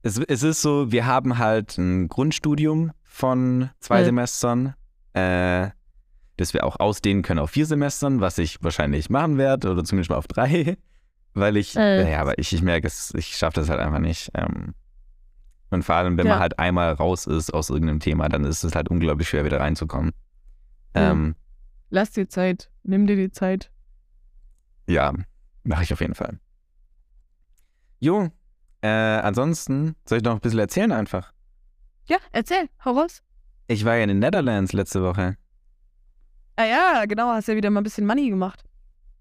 es, es ist so, wir haben halt ein Grundstudium von zwei Ja. Semestern, äh, das wir auch ausdehnen können auf vier Semestern, was ich wahrscheinlich machen werde oder zumindest mal auf drei, weil ich, Äh. naja, aber ich, ich merke, es, ich schaffe das halt einfach nicht. Ähm, und vor allem, wenn Ja. man halt einmal raus ist aus irgendeinem Thema, dann ist es halt unglaublich schwer, wieder reinzukommen. Ähm, Lass dir Zeit. Nimm dir die Zeit. Ja, mache ich auf jeden Fall. Jo, äh, ansonsten soll ich noch ein bisschen erzählen einfach. Ja, erzähl, hau raus. Ich war ja in den Netherlands letzte Woche. Ah ja, genau, hast ja wieder mal ein bisschen Money gemacht.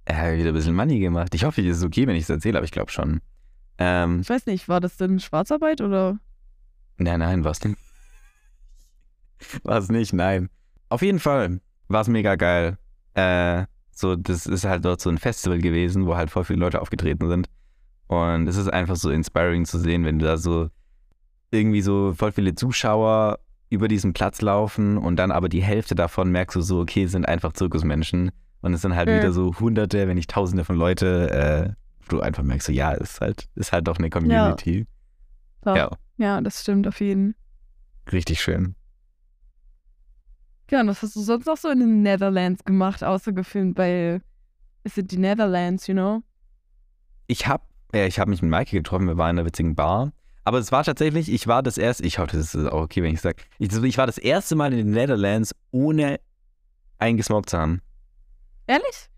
Ja, wieder ein bisschen Money gemacht. Ich hoffe, es ist okay, wenn ich es erzähle, aber ich glaube schon. Ähm, Ich weiß nicht, war das denn Schwarzarbeit oder? nein, nein, was denn? war es nicht, nein. Auf jeden Fall war es mega geil. Äh, so, das ist halt dort so ein Festival gewesen, wo halt voll viele Leute aufgetreten sind. Und es ist einfach so inspiring zu sehen, wenn du da so irgendwie so voll viele Zuschauer über diesen Platz laufen und dann aber die Hälfte davon merkst du so, okay, sind einfach Zirkusmenschen. Und es sind halt Mhm. wieder so hunderte, wenn nicht tausende von Leute, äh, wo du einfach merkst, so, ja, ist halt, ist halt doch eine Community. Doch. Ja, Ja, das stimmt auf jeden. richtig schön. Ja, und was hast du sonst noch so in den Netherlands gemacht, außer gefilmt bei Is it die Netherlands, you know? Ich habe äh, ich hab mich mit Maike getroffen, wir waren in einer witzigen Bar. Aber es war tatsächlich, ich war das erste, ich hoffe, das ist auch okay, wenn ich sage, ich, ich war das erste Mal in den Netherlands, ohne eingesmoked zu haben. Ehrlich?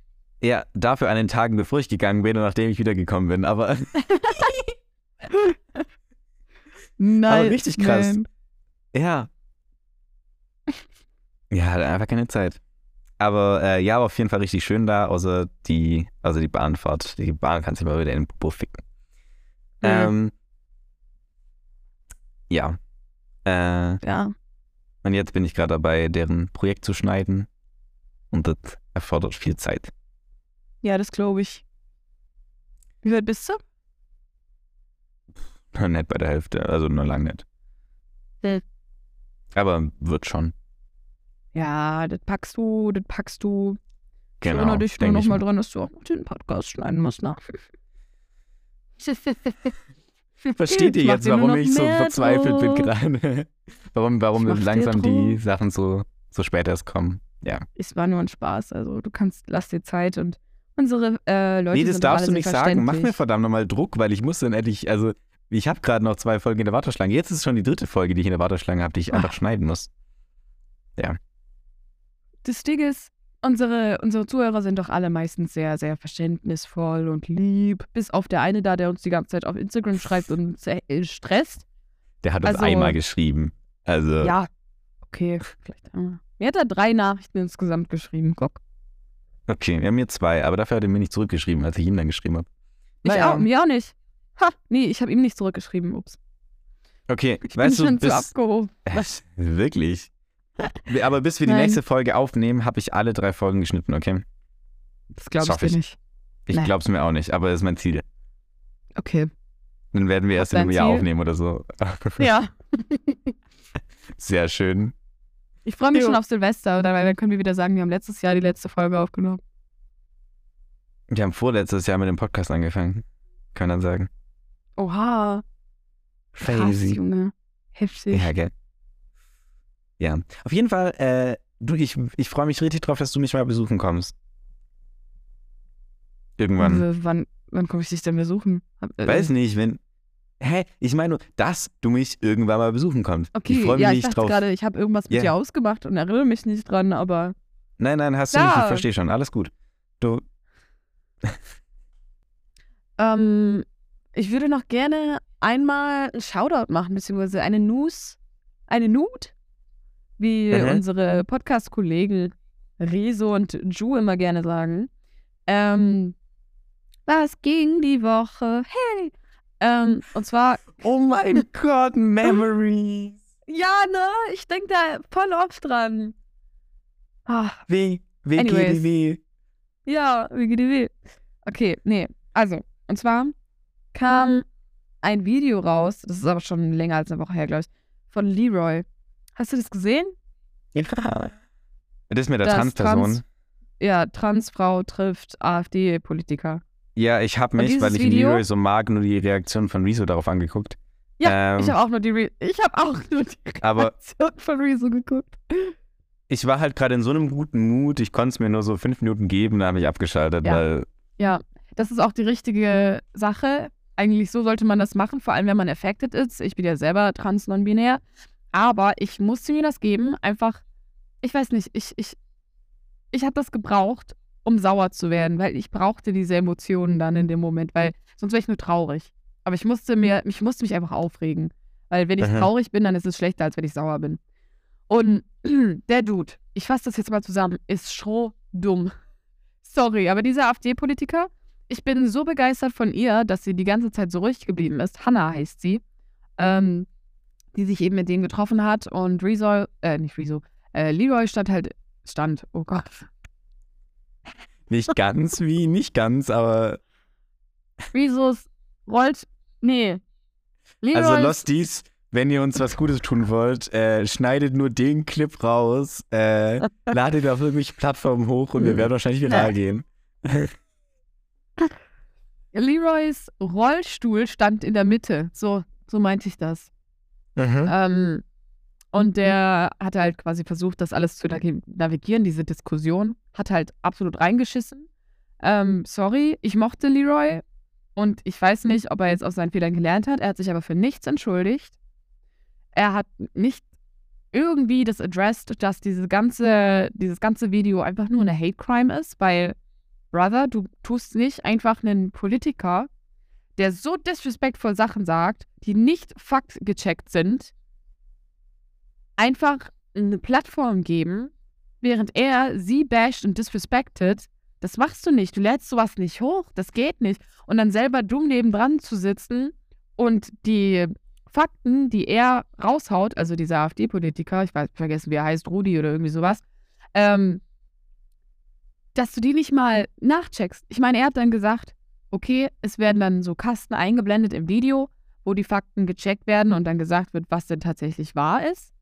Ja, dafür an den Tagen, bevor ich gegangen bin und nachdem ich wiedergekommen bin. Aber Nein. richtig krass. Man. ja. Ja, hatte einfach keine Zeit. Aber äh, ja, war auf jeden Fall richtig schön da, außer die, also die Bahnfahrt. Die Bahn kann sich mal wieder in den Popo ficken. Mhm. Ähm, ja. Äh, Ja. und jetzt bin ich gerade dabei, deren Projekt zu schneiden. Und das erfordert viel Zeit. Ja, das glaube ich. Wie weit bist du? Nicht bei der Hälfte, also nur lang nicht. Hm. Aber wird schon. Ja, das packst du, das packst du. Ich Genau. erinnere dich nur denk ich noch mal mir. dran, dass du auch noch den Podcast schneiden musst, ne? Versteht ihr Ich jetzt, warum ich so verzweifelt bin gerade? warum warum Ich langsam die. Sachen so, so spät erst kommen? Ja. Es war nur ein Spaß. Also du kannst, lass dir Zeit und unsere äh, Leute nee, das darfst du nicht sagen. Mach mir verdammt nochmal Druck, weil ich muss dann endlich, also ich habe gerade noch zwei Folgen in der Warteschlange. Jetzt ist es schon die dritte Folge, die ich in der Warteschlange habe, die ich Ah. einfach schneiden muss. Das Ding ist, unsere, unsere Zuhörer sind doch alle meistens sehr, sehr verständnisvoll und lieb. Bis auf der eine da, der uns die ganze Zeit auf Instagram schreibt und uns äh, stresst. Der hat uns Also- einmal geschrieben. Also, Ja, okay, vielleicht. Äh. Mir hat er drei Nachrichten insgesamt geschrieben. Guck. okay, wir haben mir zwei, aber dafür hat er mir nicht zurückgeschrieben, als ich ihm dann geschrieben habe. Ich Naja. auch, mir auch nicht. Ha, nee, ich habe ihm nicht zurückgeschrieben. Ups. Okay, Ich weißt bin du, schon zu bis, abgehoben. Äh, Wirklich? Aber bis wir die Nein. nächste Folge aufnehmen, habe ich alle drei Folgen geschnitten, okay? Das glaube ich ich. nicht. Ich glaube es mir auch nicht, aber das ist mein Ziel. Okay. Dann werden wir erst in einem Jahr aufnehmen oder so. Ja. Sehr schön. Ich freue mich Jo. schon auf Silvester, oder? weil dann können wir wieder sagen, wir haben letztes Jahr die letzte Folge aufgenommen. Wir haben vorletztes Jahr mit dem Podcast angefangen. Kann man dann sagen. Oha. Krass, Crazy. Junge. Heftig. Ja, gell? Ja. Auf jeden Fall, äh, du, ich, ich freue mich richtig drauf, dass du mich mal besuchen kommst. Irgendwann. Also, wann wann komme ich dich denn besuchen? Hab- äh, Weiß nicht, wenn. Hä? Ich meine nur, dass du mich irgendwann mal besuchen kommst. Okay, ich freue mich ja, ich nicht dachte drauf. gerade, ich habe irgendwas mit Ja. dir ausgemacht und erinnere mich nicht dran, aber Nein, nein, hast du nicht. Ich verstehe schon. Alles gut. Du, ähm, ich würde noch gerne einmal einen Shoutout machen, beziehungsweise eine News, eine Nut, wie Mhm. unsere Podcast-Kollegen Rezo und Ju immer gerne sagen. Ähm, was ging die Woche? Hey! Ähm, und zwar, oh mein Gott, Memories. ja, ne, ich denke da voll oft dran. Ah, Wie? Wie Anyways. wie? Ja, WGDW. Okay, nee. Also, und zwar kam ein Video raus, das ist aber schon länger als eine Woche her, glaube ich, von Leroy. Hast du das gesehen? Ja. Das ist mit der Transperson. Trans- Ja, Transfrau trifft AfD-Politiker. Ja, ich habe mich, weil ich Video- Leroy so mag, nur die Reaktion von Rezo darauf angeguckt. Ja, Ähm, ich habe auch nur die Re ich habe auch nur die Reaktion von Rezo geguckt. Ich war halt gerade in so einem guten Mut, ich konnte es mir nur so fünf Minuten geben, da habe ich abgeschaltet, Ja. weil Ja, das ist auch die richtige Sache. Eigentlich so sollte man das machen, vor allem wenn man affected ist. Ich bin ja selber trans non-binär. Aber ich musste mir das geben, einfach, ich weiß nicht, ich, ich, ich habe das gebraucht, um sauer zu werden, weil ich brauchte diese Emotionen dann in dem Moment, weil sonst wäre ich nur traurig. Aber ich musste mir, ich musste mich einfach aufregen. Weil wenn ich Aha. traurig bin, dann ist es schlechter, als wenn ich sauer bin. Und der Dude, ich fasse das jetzt mal zusammen, ist schon dumm. Sorry, aber dieser AfD-Politiker, ich bin so begeistert von ihr, dass sie die ganze Zeit so ruhig geblieben ist. Hannah heißt sie. Ähm, die sich eben mit denen getroffen hat und Rezo, äh, nicht Rezo, äh, Leroy stand halt, stand, oh Gott. Nicht ganz wie, nicht ganz, aber. Rezos rollt, nee. Leroy, Also, Losties, wenn ihr uns was Gutes tun wollt, äh, schneidet nur den Clip raus, äh, ladet auf irgendwelche Plattformen hoch und wir werden wahrscheinlich viral gehen. Leroys Rollstuhl stand in der Mitte. So, so meinte ich das. Ähm, und der hat halt quasi versucht, das alles zu navigieren, diese Diskussion. Hat halt absolut reingeschissen. Ähm, sorry, ich mochte Leroy. Und ich weiß nicht, ob er jetzt aus seinen Fehlern gelernt hat. Er hat sich aber für nichts entschuldigt. Er hat nicht irgendwie das addressed, dass diese ganze, dieses ganze Video einfach nur eine Hate Crime ist, weil, Brother, du tust nicht einfach einen Politiker, der so disrespectful Sachen sagt, die nicht faktgecheckt sind, einfach eine Plattform geben, während er sie basht und disrespected. Das machst du nicht. Du lädst sowas nicht hoch. Das geht nicht. Und dann selber dumm nebendran zu sitzen und die Fakten, die er raushaut, also dieser AfD-Politiker, ich weiß vergessen, wie er heißt, Rudi oder irgendwie sowas, ähm, dass du die nicht mal nachcheckst. Ich meine, er hat dann gesagt, okay, es werden dann so Kasten eingeblendet im Video, wo die Fakten gecheckt werden und dann gesagt wird, was denn tatsächlich wahr ist.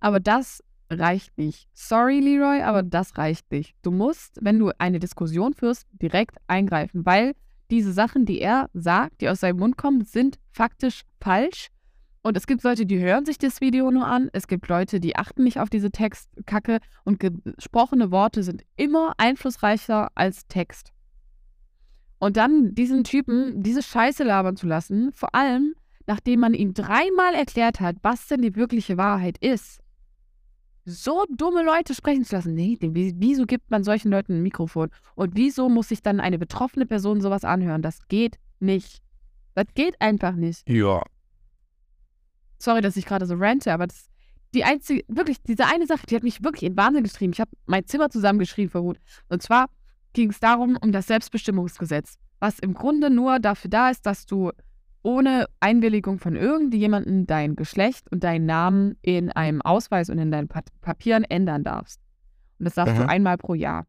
Aber das reicht nicht. Sorry, Leroy, aber das reicht nicht. Du musst, wenn du eine Diskussion führst, direkt eingreifen, weil diese Sachen, die er sagt, die aus seinem Mund kommen, sind faktisch falsch. Und es gibt Leute, die hören sich das Video nur an. Es gibt Leute, die achten nicht auf diese Textkacke. Und gesprochene Worte sind immer einflussreicher als Text. Und dann diesen Typen diese Scheiße labern zu lassen, vor allem nachdem man ihm dreimal erklärt hat, was denn die wirkliche Wahrheit ist, so dumme Leute sprechen zu lassen. Nee, wieso gibt man solchen Leuten ein Mikrofon? Und wieso muss sich dann eine betroffene Person sowas anhören? Das geht nicht. Das geht einfach nicht. Ja. Sorry, dass ich gerade so rante, aber das die einzige, wirklich, diese eine Sache, die hat mich wirklich in Wahnsinn getrieben. Ich habe mein Zimmer zusammengeschrien vor Wut. Und zwar ging es darum, um das Selbstbestimmungsgesetz, was im Grunde nur dafür da ist, dass du ohne Einwilligung von irgendjemandem dein Geschlecht und deinen Namen in einem Ausweis und in deinen Pa- Papieren ändern darfst. Und das darfst Aha. du einmal pro Jahr.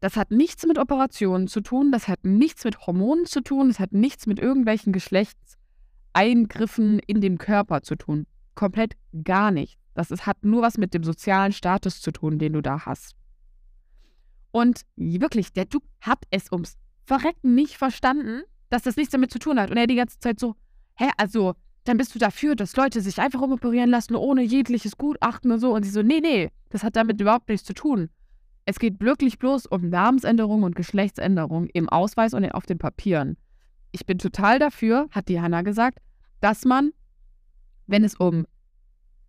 Das hat nichts mit Operationen zu tun, das hat nichts mit Hormonen zu tun, das hat nichts mit irgendwelchen Geschlechtseingriffen in dem Körper zu tun. Komplett gar nicht. Das ist, hat nur was mit dem sozialen Status zu tun, den du da hast. Und wirklich, der Typ hat es ums Verrecken nicht verstanden, dass das nichts damit zu tun hat. Und er die ganze Zeit so, hä, also, dann bist du dafür, dass Leute sich einfach umoperieren lassen, ohne jegliches Gutachten und so. Und sie so, nee, nee, das hat damit überhaupt nichts zu tun. Es geht wirklich bloß um Namensänderung und Geschlechtsänderung im Ausweis und auf den Papieren. Ich bin total dafür, hat die Hanna gesagt, dass man, wenn es um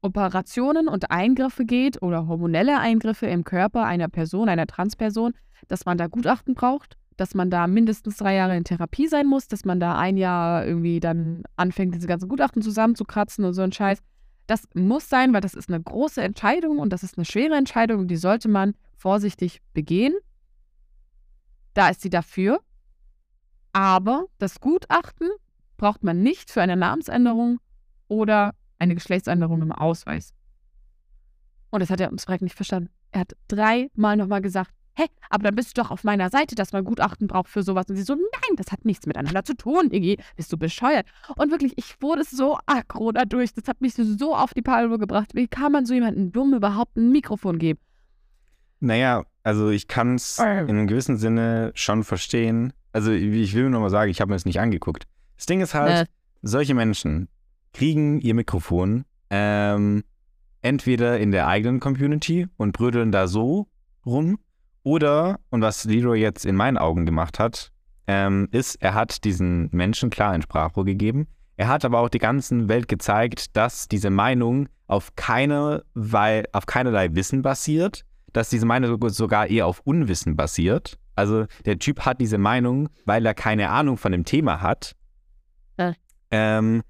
Operationen und Eingriffe geht oder hormonelle Eingriffe im Körper einer Person, einer Transperson, dass man da Gutachten braucht, dass man da mindestens drei Jahre in Therapie sein muss, dass man da ein Jahr irgendwie dann anfängt, diese ganzen Gutachten zusammenzukratzen und so ein Scheiß. Das muss sein, weil das ist eine große Entscheidung und das ist eine schwere Entscheidung und die sollte man vorsichtig begehen. Da ist sie dafür. Aber das Gutachten braucht man nicht für eine Namensänderung oder eine Geschlechtsänderung im Ausweis. Und das hat er ums Verrecken nicht verstanden. Er hat dreimal nochmal gesagt, hä, aber dann bist du doch auf meiner Seite, dass man Gutachten braucht für sowas. Und sie so, nein, das hat nichts miteinander zu tun, Iggy. Bist du bescheuert? Und wirklich, ich wurde so aggro dadurch. Das hat mich so auf die Palme gebracht. Wie kann man so jemandem dumm überhaupt ein Mikrofon geben? Naja, also ich kann es in Ähm. einem gewissen Sinne schon verstehen. Also ich will nur mal sagen, ich habe mir das nicht angeguckt. Das Ding ist halt, Äh. solche Menschen kriegen ihr Mikrofon ähm, entweder in der eigenen Community und brödeln da so rum oder, und was Leroy jetzt in meinen Augen gemacht hat, ähm, ist, er hat diesen Menschen klar ein Sprachrohr gegeben. Er hat aber auch der ganzen Welt gezeigt, dass diese Meinung auf, keine, weil, auf keinerlei Wissen basiert, dass diese Meinung sogar eher auf Unwissen basiert. Also der Typ hat diese Meinung, weil er keine Ahnung von dem Thema hat, Ähm,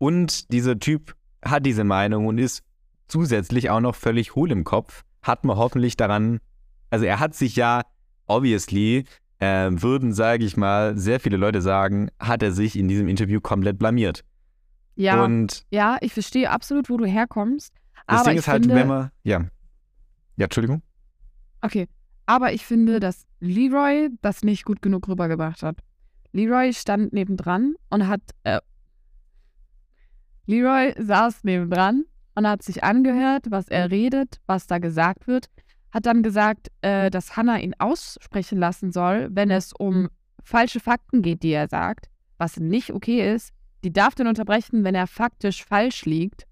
und dieser Typ hat diese Meinung und ist zusätzlich auch noch völlig hohl im Kopf. Hat man hoffentlich daran, also er hat sich ja, obviously, äh, würden, sage ich mal, sehr viele Leute sagen, hat er sich in diesem Interview komplett blamiert. Ja, Und ja, ich verstehe absolut, wo du herkommst. das aber Ding ist halt, finde, wenn man, ja. Ja, Entschuldigung. Okay, aber ich finde, dass Leroy das nicht gut genug rübergebracht hat. Leroy stand nebendran und hat. Äh, Leroy saß nebendran und hat sich angehört, was er redet, was da gesagt wird. Hat dann gesagt, äh, dass Hannah ihn aussprechen lassen soll, wenn es um falsche Fakten geht, die er sagt, was nicht okay ist. Die darf den unterbrechen, wenn er faktisch falsch liegt.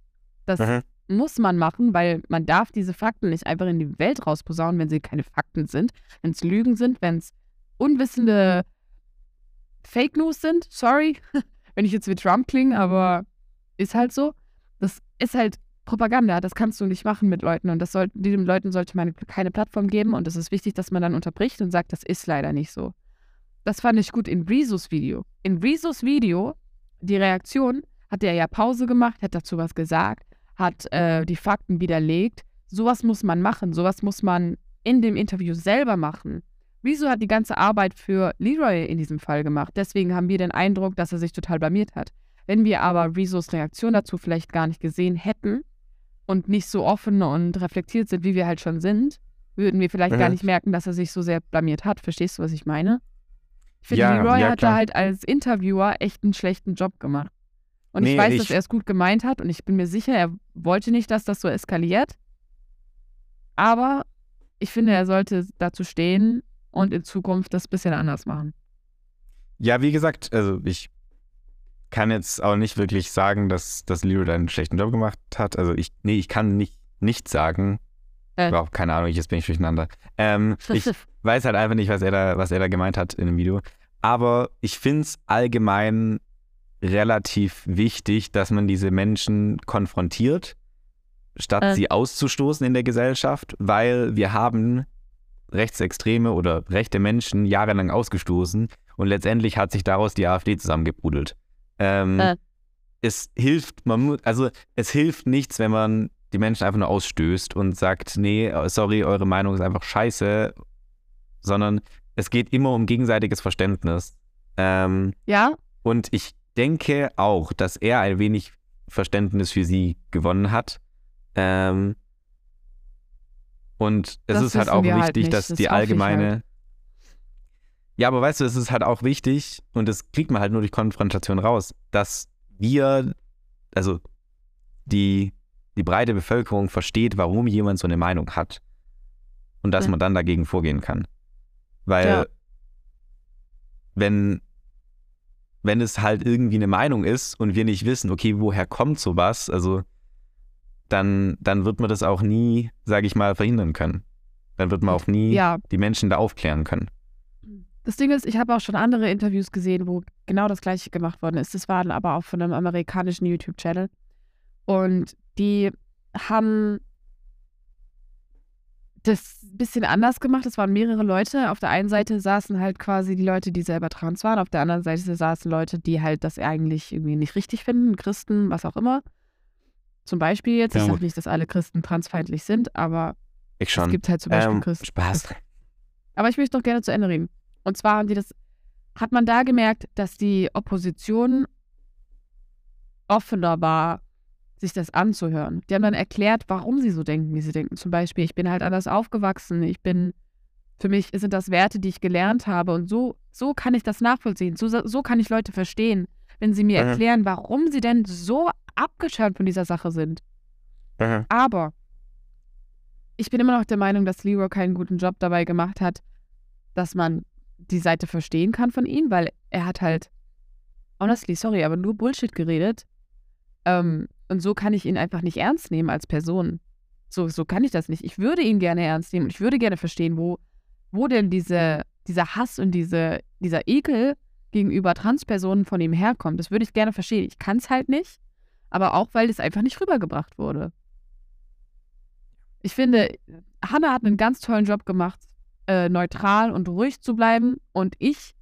Das Mhm. muss man machen, weil man darf diese Fakten nicht einfach in die Welt rausposaunen, wenn sie keine Fakten sind, wenn es Lügen sind, wenn es unwissende Fake News sind. Sorry, wenn ich jetzt wie Trump klinge, aber ist halt so. Das ist halt Propaganda, das kannst du nicht machen mit Leuten und das soll, diesen Leuten sollte man keine Plattform geben und es ist wichtig, dass man dann unterbricht und sagt, das ist leider nicht so. Das fand ich gut in Rezos Video. In Rezos Video, die Reaktion, hat er ja Pause gemacht, hat dazu was gesagt, hat äh, die Fakten widerlegt. Sowas muss man machen, sowas muss man in dem Interview selber machen. Wieso hat die ganze Arbeit für Leroy in diesem Fall gemacht? Deswegen haben wir den Eindruck, dass er sich total blamiert hat. Wenn wir aber Rezos Reaktion dazu vielleicht gar nicht gesehen hätten und nicht so offen und reflektiert sind, wie wir halt schon sind, würden wir vielleicht gar Mhm. nicht merken, dass er sich so sehr blamiert hat. Verstehst du, was ich meine? Ich finde, Ja, Leroy ja, hat da halt als Interviewer echt einen schlechten Job gemacht. Und ich Nee, weiß, ich- dass er es gut gemeint hat und ich bin mir sicher, er wollte nicht, dass das so eskaliert. Aber ich finde, er sollte dazu stehen und in Zukunft das ein bisschen anders machen. Ja, wie gesagt, also ich kann jetzt auch nicht wirklich sagen, dass, dass Leo da einen schlechten Job gemacht hat. Also ich, nee, ich kann nicht, nicht sagen. Äh. Wow, keine Ahnung, jetzt bin ich durcheinander. Ähm, ich weiß halt einfach nicht, was er da, was er da gemeint hat in dem Video. Aber ich finde es allgemein relativ wichtig, dass man diese Menschen konfrontiert, statt Äh. sie auszustoßen in der Gesellschaft, weil wir haben rechtsextreme oder rechte Menschen jahrelang ausgestoßen und letztendlich hat sich daraus die AfD zusammengebrudelt. Ähm, Äh. Es hilft, man muss, also es hilft nichts, wenn man die Menschen einfach nur ausstößt und sagt, nee, sorry, eure Meinung ist einfach scheiße, sondern es geht immer um gegenseitiges Verständnis. Ähm, Ja, und ich denke auch, dass er ein wenig Verständnis für sie gewonnen hat. Ähm, und es Das ist halt auch halt wichtig, nicht. dass Das die ich allgemeine. halt. Ja, aber weißt du, es ist halt auch wichtig, und das kriegt man halt nur durch Konfrontation raus, dass wir, also die, die breite Bevölkerung versteht, warum jemand so eine Meinung hat. Und dass Ja. man dann dagegen vorgehen kann. Weil Ja. wenn, wenn es halt irgendwie eine Meinung ist und wir nicht wissen, okay, woher kommt sowas, also dann, dann wird man das auch nie, sage ich mal, verhindern können. Dann wird man auch nie ja. die Menschen da aufklären können. Das Ding ist, ich habe auch schon andere Interviews gesehen, wo genau das gleiche gemacht worden ist. Das waren aber auch von einem amerikanischen YouTube-Channel. Und die haben das ein bisschen anders gemacht. Es waren mehrere Leute. Auf der einen Seite saßen halt quasi die Leute, die selber trans waren. Auf der anderen Seite saßen Leute, die halt das eigentlich irgendwie nicht richtig finden. Christen, was auch immer. Zum Beispiel jetzt. Ja, ich sage nicht, dass alle Christen transfeindlich sind, aber Ich es gibt halt zum Beispiel Ähm, Christen. Spaß. Aber ich möchte noch gerne zu Ende reden. Und zwar haben die das, hat man da gemerkt, dass die Opposition offener war, sich das anzuhören. Die haben dann erklärt, warum sie so denken, wie sie denken. Zum Beispiel, ich bin halt anders aufgewachsen, ich bin, für mich sind das Werte, die ich gelernt habe. Und so, so kann ich das nachvollziehen. So, so kann ich Leute verstehen, wenn sie mir Mhm. erklären, warum sie denn so abgeschirmt von dieser Sache sind. Mhm. Aber ich bin immer noch der Meinung, dass Leroy keinen guten Job dabei gemacht hat, dass man die Seite verstehen kann von ihm, weil er hat halt, honestly, sorry, aber nur Bullshit geredet. Ähm, und so kann ich ihn einfach nicht ernst nehmen als Person. So, so kann ich das nicht. Ich würde ihn gerne ernst nehmen und ich würde gerne verstehen, wo, wo denn diese, dieser Hass und diese, dieser Ekel gegenüber Transpersonen von ihm herkommt. Das würde ich gerne verstehen. Ich kann es halt nicht, aber auch, weil es einfach nicht rübergebracht wurde. Ich finde, Hannah hat einen ganz tollen Job gemacht, äh, neutral und ruhig zu bleiben. Und ich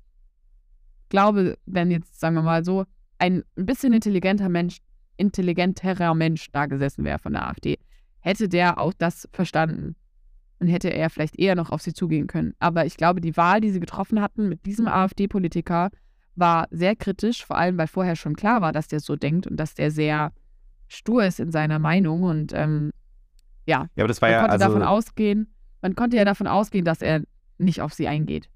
glaube, wenn jetzt, sagen wir mal so, ein bisschen intelligenter Mensch, intelligenterer Mensch da gesessen wäre von der AfD, hätte der auch das verstanden. Und hätte er vielleicht eher noch auf sie zugehen können. Aber ich glaube, die Wahl, die sie getroffen hatten mit diesem AfD-Politiker, war sehr kritisch, vor allem weil vorher schon klar war, dass der so denkt und dass der sehr stur ist in seiner Meinung. Und ähm, ja, Ja, aber das war man ja, konnte also, davon ausgehen, man konnte ja davon ausgehen, dass er nicht auf sie eingeht.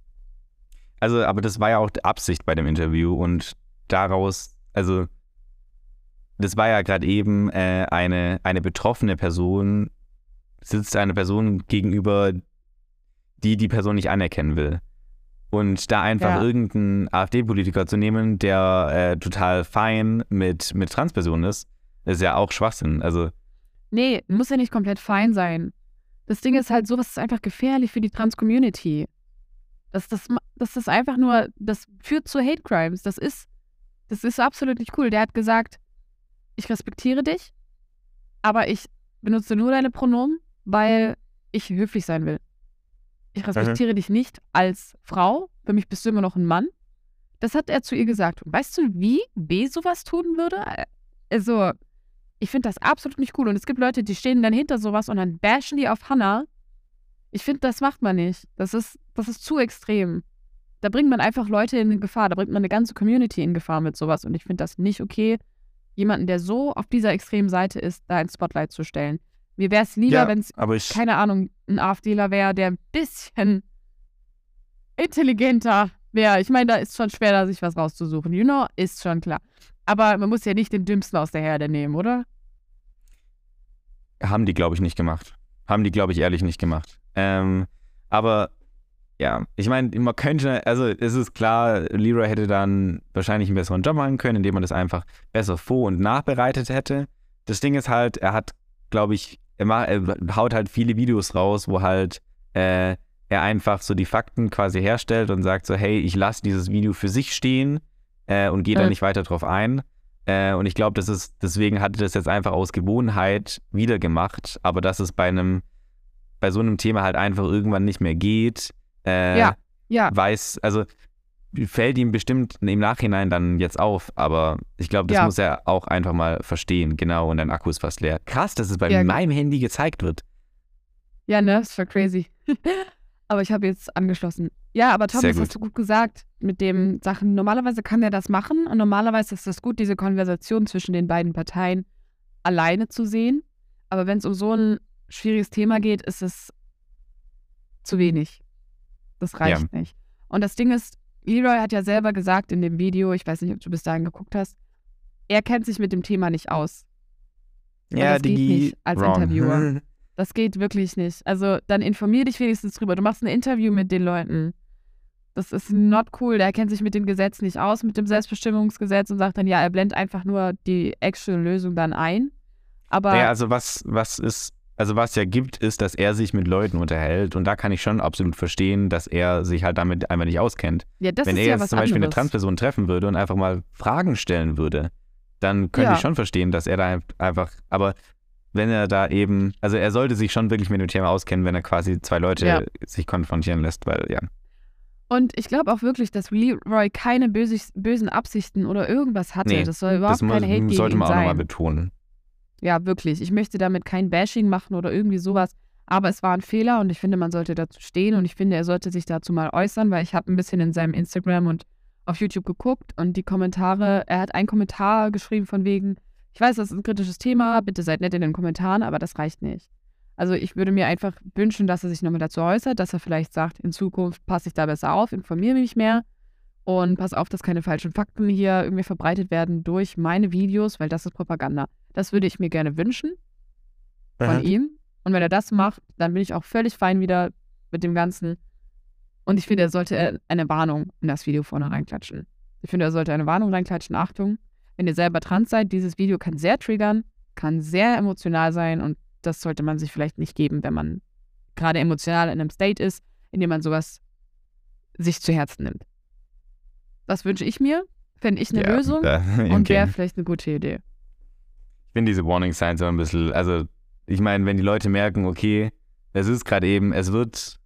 also, aber das war ja auch die Absicht bei dem Interview und daraus, also, das war ja gerade eben äh, eine, eine betroffene Person, sitzt eine Person gegenüber, die die Person nicht anerkennen will. Und da einfach Ja. irgendeinen AfD-Politiker zu nehmen, der äh, total fein mit, mit Transpersonen ist, ist ja auch Schwachsinn. Also, Nee, muss ja nicht komplett fein sein. Das Ding ist halt, sowas ist einfach gefährlich für die Trans-Community. Das, das, das ist einfach nur, das führt zu Hate Crimes. Das ist, das ist absolut nicht cool. Der hat gesagt, ich respektiere dich, aber ich benutze nur deine Pronomen, weil ich höflich sein will. Ich respektiere dich nicht als Frau. Für mich bist du immer noch ein Mann. Das hat er zu ihr gesagt. Und weißt du, wie B sowas tun würde? Also, ich finde das absolut nicht cool. Und es gibt Leute, die stehen dann hinter sowas und dann bashen die auf Hannah. Ich finde, das macht man nicht. Das ist, das ist zu extrem. Da bringt man einfach Leute in Gefahr. Da bringt man eine ganze Community in Gefahr mit sowas. Und ich finde das nicht okay, jemanden, der so auf dieser extremen Seite ist, da ins Spotlight zu stellen. Mir wäre es lieber, ja, wenn es, keine Ahnung, ein AfDler wäre, der ein bisschen intelligenter wäre. Ich meine, da ist schon schwer, da sich was rauszusuchen. You know, ist schon klar. Aber man muss ja nicht den Dümmsten aus der Herde nehmen, oder? Haben die, glaube ich, nicht gemacht. Haben die, glaube ich, ehrlich nicht gemacht. Ähm, aber ja, ich meine, man könnte, also es ist klar, Leroy hätte dann wahrscheinlich einen besseren Job machen können, indem man das einfach besser vor- und nachbereitet hätte. Das Ding ist halt, er hat, glaube ich, er, macht, er haut halt viele Videos raus, wo halt äh, er einfach so die Fakten quasi herstellt und sagt so, hey, ich lasse dieses Video für sich stehen äh, und gehe da Mhm. nicht weiter drauf ein. Äh, und ich glaube, das ist, deswegen hat er das jetzt einfach aus Gewohnheit wieder gemacht, aber dass es bei einem, bei so einem Thema halt einfach irgendwann nicht mehr geht, äh, Ja, ja. weiß, also fällt ihm bestimmt im Nachhinein dann jetzt auf, aber ich glaube, das Ja. muss er auch einfach mal verstehen, genau, und dein Akku ist fast leer. Krass, dass es bei Ja. meinem Handy gezeigt wird. Ja, ne? Ist voll crazy. aber ich habe jetzt angeschlossen. Ja, aber Tom, Sehr das gut. hast du gut gesagt mit dem Sachen. Normalerweise kann er das machen und normalerweise ist es gut, diese Konversation zwischen den beiden Parteien alleine zu sehen. Aber wenn es um so ein schwieriges Thema geht, ist es zu wenig. Das reicht nicht. Und das Ding ist, Leroy hat ja selber gesagt in dem Video, ich weiß nicht, ob du bis dahin geguckt hast, er kennt sich mit dem Thema nicht aus. Ja, das geht Digi, nicht als wrong. Interviewer. Das geht wirklich nicht. Also dann informier dich wenigstens drüber. Du machst ein Interview mit den Leuten. Das ist not cool. Der kennt sich mit dem Gesetz nicht aus, mit dem Selbstbestimmungsgesetz und sagt dann, ja, er blendet einfach nur die actual Lösung dann ein. Aber Naja, also was, was ist, also was ja gibt, ist, dass er sich mit Leuten unterhält und da kann ich schon absolut verstehen, dass er sich halt damit einfach nicht auskennt. ja, das Wenn ist er ja jetzt was zum Beispiel eine anderes. Transperson treffen würde und einfach mal Fragen stellen würde, dann könnte Ja. ich schon verstehen, dass er da einfach, aber wenn er da eben, also er sollte sich schon wirklich mit dem Thema auskennen, wenn er quasi zwei Leute Ja. sich konfrontieren lässt, weil ja. Und ich glaube auch wirklich, dass Leroy keine böse, bösen Absichten oder irgendwas hatte. Nee, das soll überhaupt das kein Hate gegen sollte man auch nochmal betonen. Ja, wirklich. Ich möchte damit kein Bashing machen oder irgendwie sowas. Aber es war ein Fehler und ich finde, man sollte dazu stehen und ich finde, er sollte sich dazu mal äußern, weil ich habe ein bisschen in seinem Instagram und auf YouTube geguckt und die Kommentare, er hat einen Kommentar geschrieben von wegen, ich weiß, das ist ein kritisches Thema, bitte seid nett in den Kommentaren, aber das reicht nicht. Also ich würde mir einfach wünschen, dass er sich nochmal dazu äußert, dass er vielleicht sagt, in Zukunft passe ich da besser auf, informiere mich mehr und pass auf, dass keine falschen Fakten hier irgendwie verbreitet werden durch meine Videos, weil das ist Propaganda. Das würde ich mir gerne wünschen von ihm. Und wenn er das macht, dann bin ich auch völlig fein wieder mit dem Ganzen. Und ich finde, er sollte eine Warnung in das Video vorne reinklatschen. Ich finde, er sollte eine Warnung reinklatschen. Achtung, wenn ihr selber trans seid, dieses Video kann sehr triggern, kann sehr emotional sein und das sollte man sich vielleicht nicht geben, wenn man gerade emotional in einem State ist, in dem man sowas sich zu Herzen nimmt. Das wünsche ich mir, fände ich eine Ja, Lösung da- und wäre vielleicht eine gute Idee. Ich finde diese Warning Signs immer ein bisschen, also ich meine, wenn die Leute merken, okay, es ist gerade eben, es wird,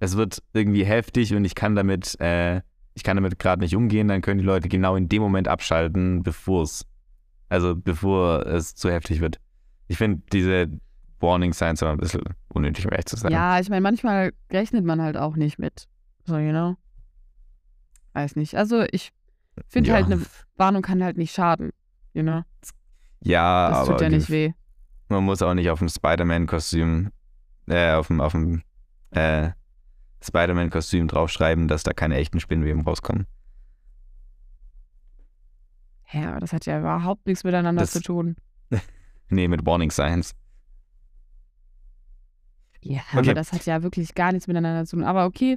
es wird irgendwie heftig und ich kann damit äh, ich kann damit gerade nicht umgehen, dann können die Leute genau in dem Moment abschalten, bevor es, also bevor es zu heftig wird. Ich finde diese Warning Signs aber ein bisschen unnötig, um ehrlich zu sein. Ja, ich meine, manchmal rechnet man halt auch nicht mit. So, you know? Weiß nicht. Also ich finde Ja. halt, eine Warnung kann halt nicht schaden. You know? Ja, Das aber tut ja nicht weh. man muss auch nicht auf dem Spider-Man-Kostüm, äh, auf dem, auf dem äh, Spider-Man-Kostüm draufschreiben, dass da keine echten Spinnweben rauskommen. Ja, aber das hat ja überhaupt nichts miteinander Das- zu tun. Nee, mit Warning Signs. Ja, Okay. aber das hat ja wirklich gar nichts miteinander zu tun. Aber okay,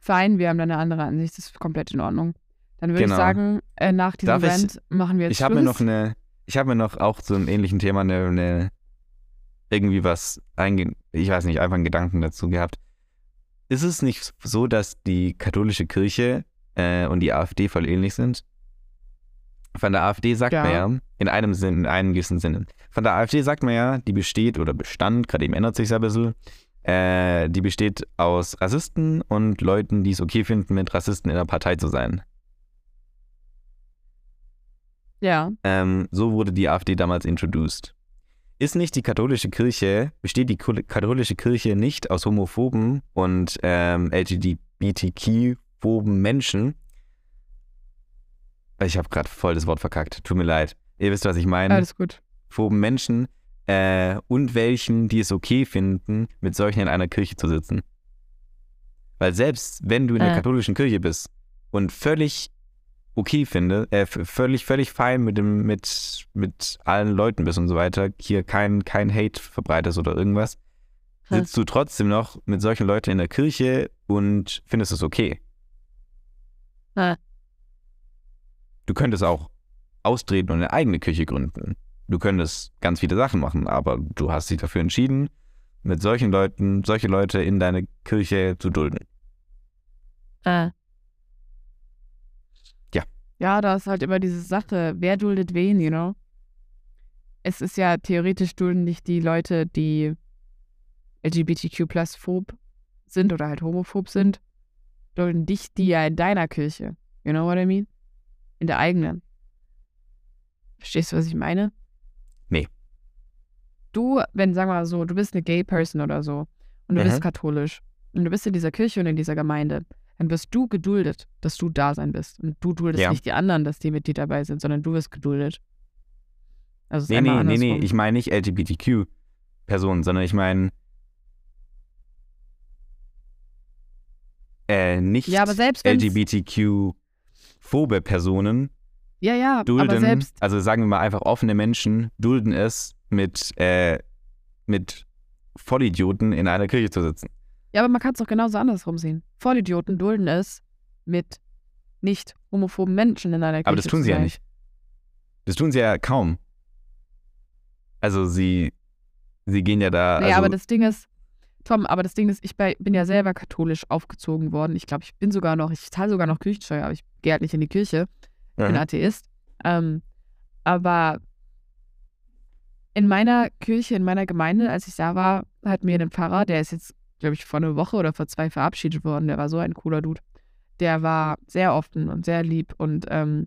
fein, wir haben da eine andere Ansicht. Das ist komplett in Ordnung. Dann würde Genau. ich sagen, äh, nach diesem Darf ich- Event machen wir jetzt Ich habe mir noch eine, ich habe mir noch auch zu einem ähnlichen Thema eine, eine irgendwie was einge, ich weiß nicht, einfach einen Gedanken dazu gehabt. Ist es nicht so, dass die katholische Kirche äh, und die AfD voll ähnlich sind? Von der AfD sagt Ja. man ja, in einem Sinn, in einem gewissen Sinne. Von der AfD sagt man ja, die besteht oder bestand, gerade eben ändert sich ein bisschen, äh, die besteht aus Rassisten und Leuten, die es okay finden, mit Rassisten in der Partei zu sein. Ja, Ähm, so wurde die AfD damals introduced. Ist nicht die katholische Kirche, besteht die katholische Kirche nicht aus homophoben und ähm, LGBTQ-phoben Menschen? Ich habe gerade voll das Wort verkackt, tut mir leid. Ihr wisst, was ich meine. alles gut. Phoben Menschen äh, und welchen, die es okay finden, mit solchen in einer Kirche zu sitzen. Weil selbst wenn du in der Äh. katholischen Kirche bist und völlig okay finde, äh, völlig, völlig fein mit dem, mit, mit allen Leuten bist und so weiter, hier kein, kein Hate verbreitest oder irgendwas, Hm. sitzt du trotzdem noch mit solchen Leuten in der Kirche und findest es okay. Hm. Du könntest auch austreten und eine eigene Kirche gründen. Du könntest ganz viele Sachen machen, aber du hast dich dafür entschieden, mit solchen Leuten, solche Leute in deine Kirche zu dulden. Äh. Ja. Da ist halt immer diese Sache, wer duldet wen, you know? Es ist ja theoretisch dulden nicht die Leute, die LGBTQ-Plus-phob sind oder halt homophob sind, dulden dich die ja in deiner Kirche. You know what I mean? In der eigenen. Verstehst du, was ich meine? Nee. Du, wenn, sagen wir mal so, du bist eine Gay-Person oder so und du Mhm. bist katholisch und du bist in dieser Kirche und in dieser Gemeinde, dann wirst du geduldet, dass du da sein bist. Und du duldest Ja. nicht die anderen, dass die mit dir dabei sind, sondern du wirst geduldet. Also Nee, nee, nee, nee, ich meine nicht LGBTQ-Personen, sondern ich meine äh, nicht Ja, LGBTQ-phobe Personen ja, ja, dulden, aber selbst, also sagen wir mal einfach offene Menschen, dulden es, mit, äh, mit Vollidioten in einer Kirche zu sitzen. Ja, aber man kann es doch genauso andersrum sehen. Vollidioten dulden es, mit nicht homophoben Menschen in einer Kirche Aber das tun sie ja nicht. Das tun sie ja kaum. Also sie, sie gehen ja da. Nee, also, aber das Ding ist, Tom, aber das Ding ist, ich bin ja selber katholisch aufgezogen worden. Ich glaube, ich bin sogar noch, ich zahle sogar noch Kirchensteuer, aber ich gehe halt nicht in die Kirche. Ich bin Mhm. Atheist. Ähm, aber in meiner Kirche, in meiner Gemeinde, als ich da war, hat mir ein Pfarrer, der ist jetzt, glaube ich, vor einer Woche oder vor zwei verabschiedet worden. Der war so ein cooler Dude. Der war sehr offen und sehr lieb und ähm,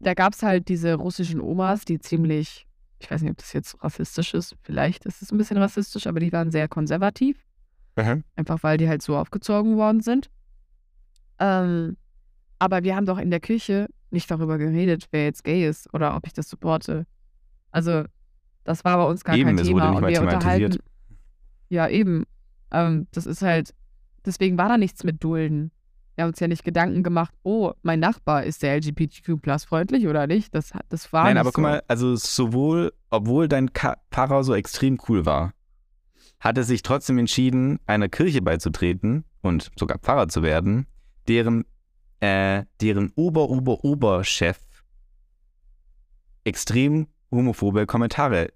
da gab es halt diese russischen Omas, die ziemlich, ich weiß nicht, ob das jetzt rassistisch ist, vielleicht ist es ein bisschen rassistisch, aber die waren sehr konservativ Mhm. einfach weil die halt so aufgezogen worden sind. Ähm, aber wir haben doch in der Kirche nicht darüber geredet, wer jetzt gay ist oder ob ich das supporte. Also, das war bei uns gar Eben, kein Thema. und wir unterhalten. Ja, eben. Ähm, das ist halt, deswegen war da nichts mit Dulden. Wir haben uns ja nicht Gedanken gemacht, oh, mein Nachbar ist der LGBTQ freundlich oder nicht. Das, hat- das war Nein, aber so. guck mal, also sowohl, obwohl dein Pfarrer so extrem cool war, hat er sich trotzdem entschieden, einer Kirche beizutreten und sogar Pfarrer zu werden, deren, äh, deren Ober-Ober-Oberchef extrem homophobe Kommentare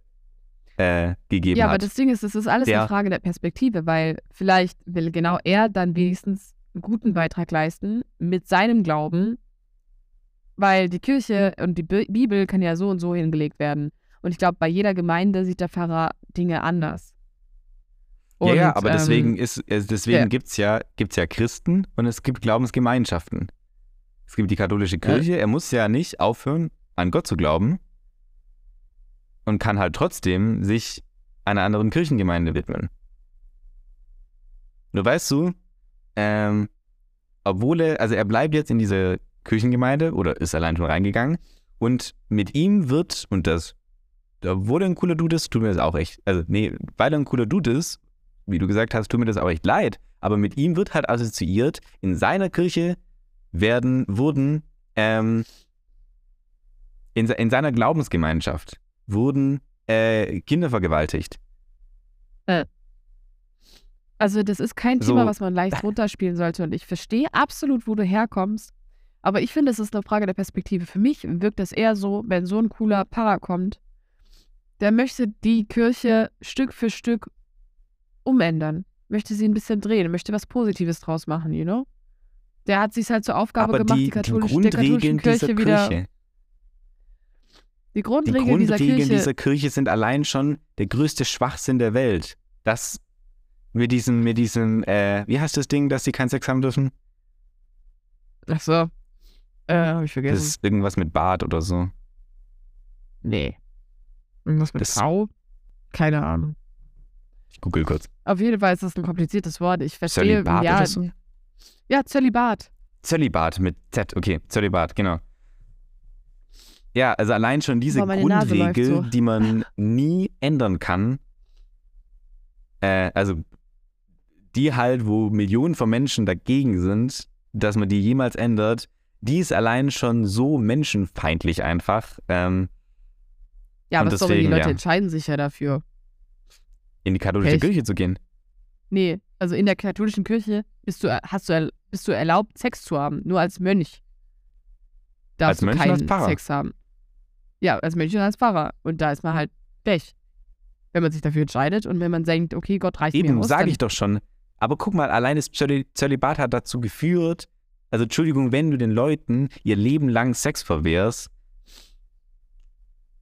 äh, gegeben Ja, aber hat. das Ding ist, es ist alles Der- eine Frage der Perspektive, weil vielleicht will genau er dann wenigstens einen guten Beitrag leisten mit seinem Glauben, weil die Kirche und die Bi- Bibel kann ja so und so hingelegt werden. Und ich glaube, bei jeder Gemeinde sieht der Pfarrer Dinge anders. ja, ja, Und, aber deswegen ähm, ist, äh, deswegen ja. gibt's ja, gibt's ja Christen und es gibt Glaubensgemeinschaften. Es gibt die katholische Kirche. Er muss ja nicht aufhören, an Gott zu glauben und kann halt trotzdem sich einer anderen Kirchengemeinde widmen. Nur weißt du, ähm, obwohl er, also er bleibt jetzt in dieser Kirchengemeinde oder ist allein schon reingegangen und mit ihm wird, und das, obwohl er ein cooler Dude ist, tut mir das auch echt, also nee, weil er ein cooler Dude ist, wie du gesagt hast, tut mir das auch echt leid, aber mit ihm wird halt assoziiert, in seiner Kirche werden, wurden, ähm, in, in seiner Glaubensgemeinschaft wurden äh, Kinder vergewaltigt. Also das ist kein So. Thema, was man leicht runterspielen sollte. Und ich verstehe absolut, wo du herkommst. Aber ich finde, es ist eine Frage der Perspektive. Für mich wirkt das eher so, wenn so ein cooler Para kommt, der möchte die Kirche Stück für Stück umändern. Möchte sie ein bisschen drehen, möchte was Positives draus machen, you know? Der hat sich halt zur Aufgabe aber gemacht, die, die, katholische, der katholischen dieser Kirche wieder. Die die Grundregeln, dieser Grundregeln Kirche. dieser Kirche sind allein schon der größte Schwachsinn der Welt. Das mit diesem, mit diesem, äh, wie heißt das Ding, dass sie keinen Sex haben dürfen? Ach so. Äh, hab ich Das vergessen. ist irgendwas mit Bart oder so. nee. Irgendwas mit Das- V? Keine Ahnung. Ich google kurz. Auf jeden Fall ist das ein kompliziertes Wort. Ich verstehe, Zölibat ja, oder so? ja, Zölibat. Zölibat mit Z, okay, Zölibat, genau. Ja, also allein schon diese Grundregel, so. die man nie ändern kann, äh, also die halt, wo Millionen von Menschen dagegen sind, dass man die jemals ändert, die ist allein schon so menschenfeindlich einfach. Ähm, Ja, aber sorry, die deswegen, Leute ja. entscheiden sich ja dafür. in die katholische Echt? Kirche zu gehen. Nee, also in der katholischen Kirche bist du, hast du, bist du erlaubt, Sex zu haben. Nur als Mönch darfst Als Mönch du als keinen Pfarrer. Sex haben. Ja, als Mönch und als Pfarrer. Und da ist man halt Pech. Wenn man sich dafür entscheidet und wenn man denkt, okay, Gott reicht mir Eben, sage ich doch schon. Aber guck mal, allein das Zöli- Zölibat hat dazu geführt, also Entschuldigung, wenn du den Leuten ihr Leben lang Sex verwehrst,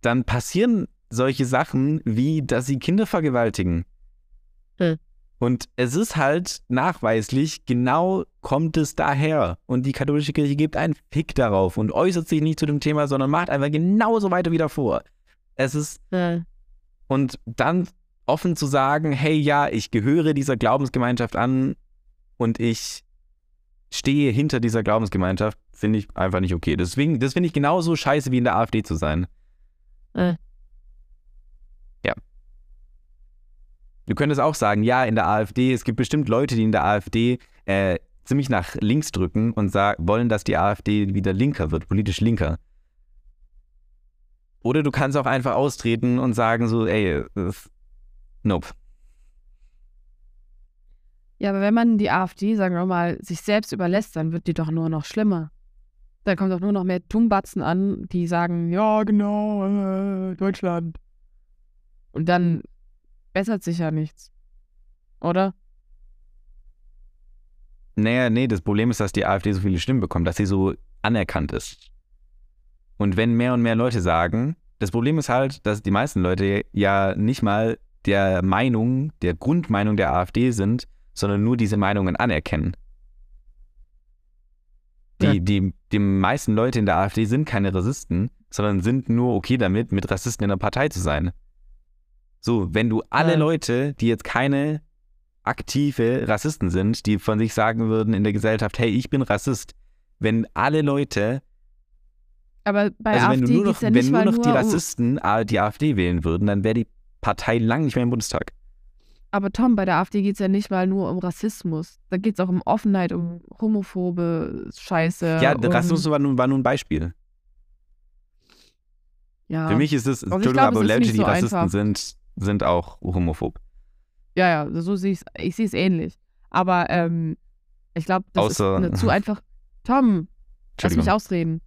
dann passieren solche Sachen wie, dass sie Kinder vergewaltigen. Hm. Und es ist halt nachweislich, genau kommt es daher. Und die katholische Kirche gibt einen Fick darauf und äußert sich nicht zu dem Thema, sondern macht einfach genauso weiter wie davor. Es ist Äh, und dann offen zu sagen, hey, ja, ich gehöre dieser Glaubensgemeinschaft an und ich stehe hinter dieser Glaubensgemeinschaft, finde ich einfach nicht okay. Deswegen, das finde ich genauso scheiße wie in der AfD zu sein. Äh. Du könntest auch sagen, ja, in der AfD, es gibt bestimmt Leute, die in der AfD äh, ziemlich nach links drücken und sag, wollen, dass die AfD wieder linker wird, politisch linker. Oder du kannst auch einfach austreten und sagen so, ey, nope. Ja, aber wenn man die AfD, sagen wir mal, sich selbst überlässt, dann wird die doch nur noch schlimmer. Dann kommt doch nur noch mehr Dummbatzen an, die sagen, ja, genau, äh, Deutschland. Und dann bessert sich ja nichts. Oder? Naja, nee, das Problem ist, dass die AfD so viele Stimmen bekommt, dass sie so anerkannt ist. Und wenn mehr und mehr Leute sagen, das Problem ist halt, dass die meisten Leute ja nicht mal der Meinung, der Grundmeinung der AfD sind, sondern nur diese Meinungen anerkennen. Die, Ja. die, die meisten Leute in der AfD sind keine Rassisten, sondern sind nur okay damit, mit Rassisten in der Partei zu sein. So, wenn du alle Ja. Leute, die jetzt keine aktive Rassisten sind, die von sich sagen würden in der Gesellschaft, hey, ich bin Rassist, wenn alle Leute, Aber bei also wenn AfD du nur noch, ja wenn nur noch nur die um, Rassisten A- die AfD wählen würden, dann wäre die Partei lang nicht mehr im Bundestag. Aber Tom, bei der AfD geht es ja nicht mal nur um Rassismus. Da geht es auch um Offenheit, um homophobe Scheiße. ja, um, Rassismus war nun, war nun ein Beispiel. Ja, Für mich ist es, ich Entschuldigung, aber Leute, die so Rassisten einfach. sind, sind auch homophob. ja, ja, so sehe ich Ich sehe es ähnlich. Aber ähm, ich glaube, das Außer- ist eine zu einfach. Tom, lass mich ausreden.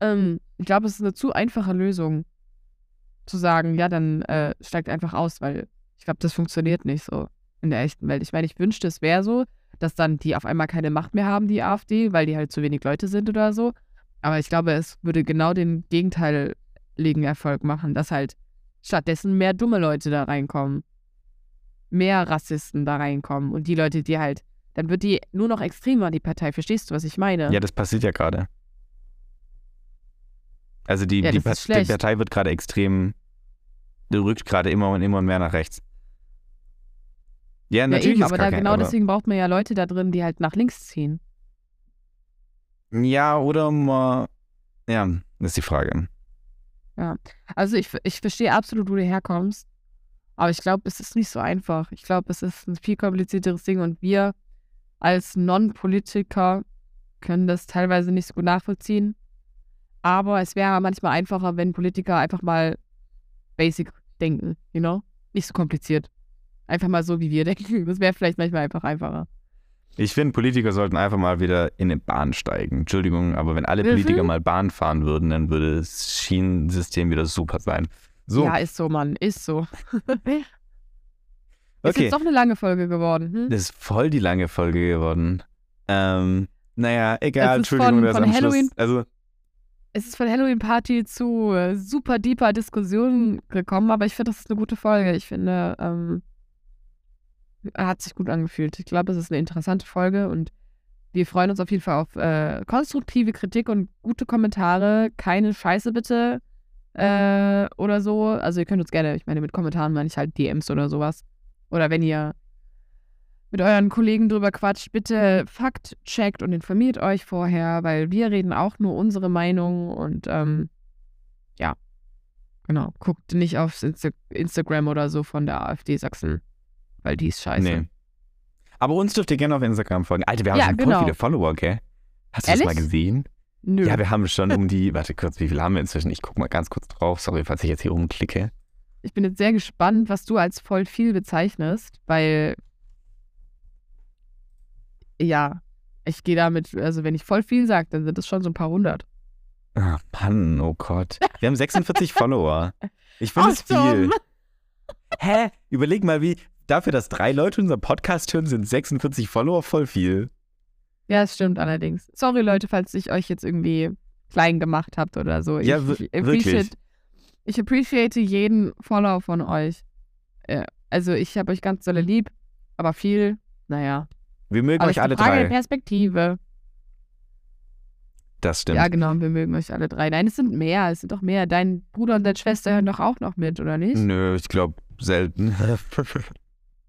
Ähm, ich glaube, es ist eine zu einfache Lösung, zu sagen, ja, dann äh, steigt einfach aus, weil ich glaube, das funktioniert nicht so in der echten Welt. Ich meine, ich wünschte, es wäre so, dass dann die auf einmal keine Macht mehr haben, die AfD, weil die halt zu wenig Leute sind oder so. Aber ich glaube, es würde genau den gegenteiligen Erfolg machen, dass halt stattdessen mehr dumme Leute da reinkommen. mehr Rassisten da reinkommen und die Leute, die halt, dann wird die nur noch extremer, die Partei. Verstehst du, was ich meine? Ja, das passiert ja gerade. Also die, Ja, die, Pa- die. Partei wird gerade extrem, die rückt gerade immer und immer mehr nach rechts. Ja, ja, natürlich eben, ist aber da, kein, genau aber, deswegen braucht man ja Leute da drin, die halt nach links ziehen. Ja, oder mal, ja, das ist die Frage. Also ich, ich verstehe absolut, wo du herkommst, aber ich glaube, es ist nicht so einfach. Ich glaube, es ist ein viel komplizierteres Ding und wir als Non-Politiker können das teilweise nicht so gut nachvollziehen. Aber es wäre manchmal einfacher, wenn Politiker einfach mal basic denken, you know? Nicht so kompliziert. Einfach mal so, wie wir denken. Das wäre vielleicht manchmal einfach einfacher. Ich finde, Politiker sollten einfach mal wieder in eine Bahn steigen. Entschuldigung, aber wenn alle Mhm. Politiker mal Bahn fahren würden, dann würde das Schienensystem wieder super sein. So, Ja, ist so, Mann, ist so. Ist okay. jetzt doch eine lange Folge geworden. Hm? Das ist voll die lange Folge geworden. Ähm, naja, egal, ist Entschuldigung, von- dass von am Schluss. Halloween- Also, Es ist von Halloween-Party zu äh, super deeper Diskussion gekommen, aber ich finde, das ist eine gute Folge. Ich finde, ähm, hat sich gut angefühlt. Ich glaube, es ist eine interessante Folge und wir freuen uns auf jeden Fall auf äh, konstruktive Kritik und gute Kommentare. Keine Scheiße bitte äh, oder so. Also ihr könnt uns gerne, ich meine, mit Kommentaren meine ich halt DMs oder sowas. Oder wenn ihr mit euren Kollegen drüber quatscht, bitte Fakt checkt und informiert euch vorher, weil wir reden auch nur unsere Meinung und ähm, ja, genau. Guckt nicht auf Insta Instagram oder so von der AfD Sachsen, weil die ist scheiße. nee. Aber uns dürft ihr gerne auf Instagram folgen. Alter, wir haben Ja, schon genau. viele Follower, gell? Hast du das mal Ehrlich? gesehen? Nö. Ja, wir haben schon um die, warte kurz, wie viel haben wir inzwischen? Ich guck mal ganz kurz drauf. Sorry, falls ich jetzt hier rumklicke. Ich bin jetzt sehr gespannt, was du als voll viel bezeichnest, weil ja, ich gehe damit, also wenn ich voll viel sage, dann sind es schon so ein paar hundert. Ah, Mann, oh Gott. Wir haben 46 Follower. Ich finde es Awesome. viel. Hä? Überleg mal, wie dafür, dass drei Leute unseren Podcast hören, sind 46 Follower voll viel. Ja, es stimmt allerdings. Sorry Leute, falls ich euch jetzt irgendwie klein gemacht habt oder so. Ich, Ja, ich wirklich. ich appreciate jeden Follower von euch. Also ich habe euch ganz dolle lieb, aber viel, naja. Wir mögen Aber euch alle Frage drei. Perspektive. Das stimmt. Ja, genau, wir mögen euch alle drei. Nein, es sind mehr, es sind doch mehr. Dein Bruder und deine Schwester hören doch auch noch mit, oder nicht? Nö, ich glaube selten.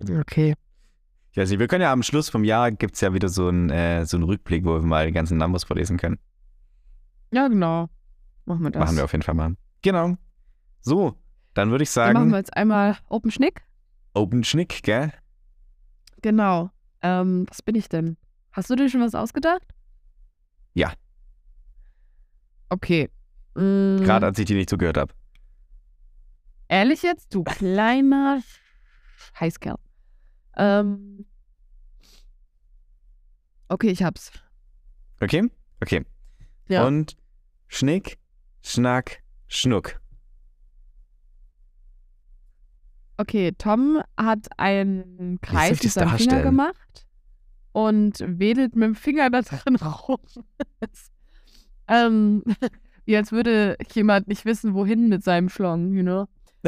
Okay. Weiß nicht, wir können ja am Schluss vom Jahr gibt es ja wieder so einen, äh, so einen Rückblick, wo wir mal die ganzen Numbers vorlesen können. Ja, genau. Machen wir das. Machen wir auf jeden Fall mal. Genau. So, dann würde ich Dann machen sagen, wir jetzt einmal Open Schnick. Open Schnick, gell? Genau. Ähm, was bin ich denn? Hast du dir schon was ausgedacht? Ja. Okay. Mm, Gerade als ich die nicht zugehört habe. Ehrlich jetzt, du kleiner Heißkerl. Ähm, okay, ich hab's. Okay? Okay. Ja. Und Schnick, Schnack, Schnuck. Okay, Tom hat einen Kreis mit seinem Finger gemacht und wedelt mit dem Finger da drin rum. ähm, wie als würde jemand nicht wissen, wohin mit seinem Schlong, you know?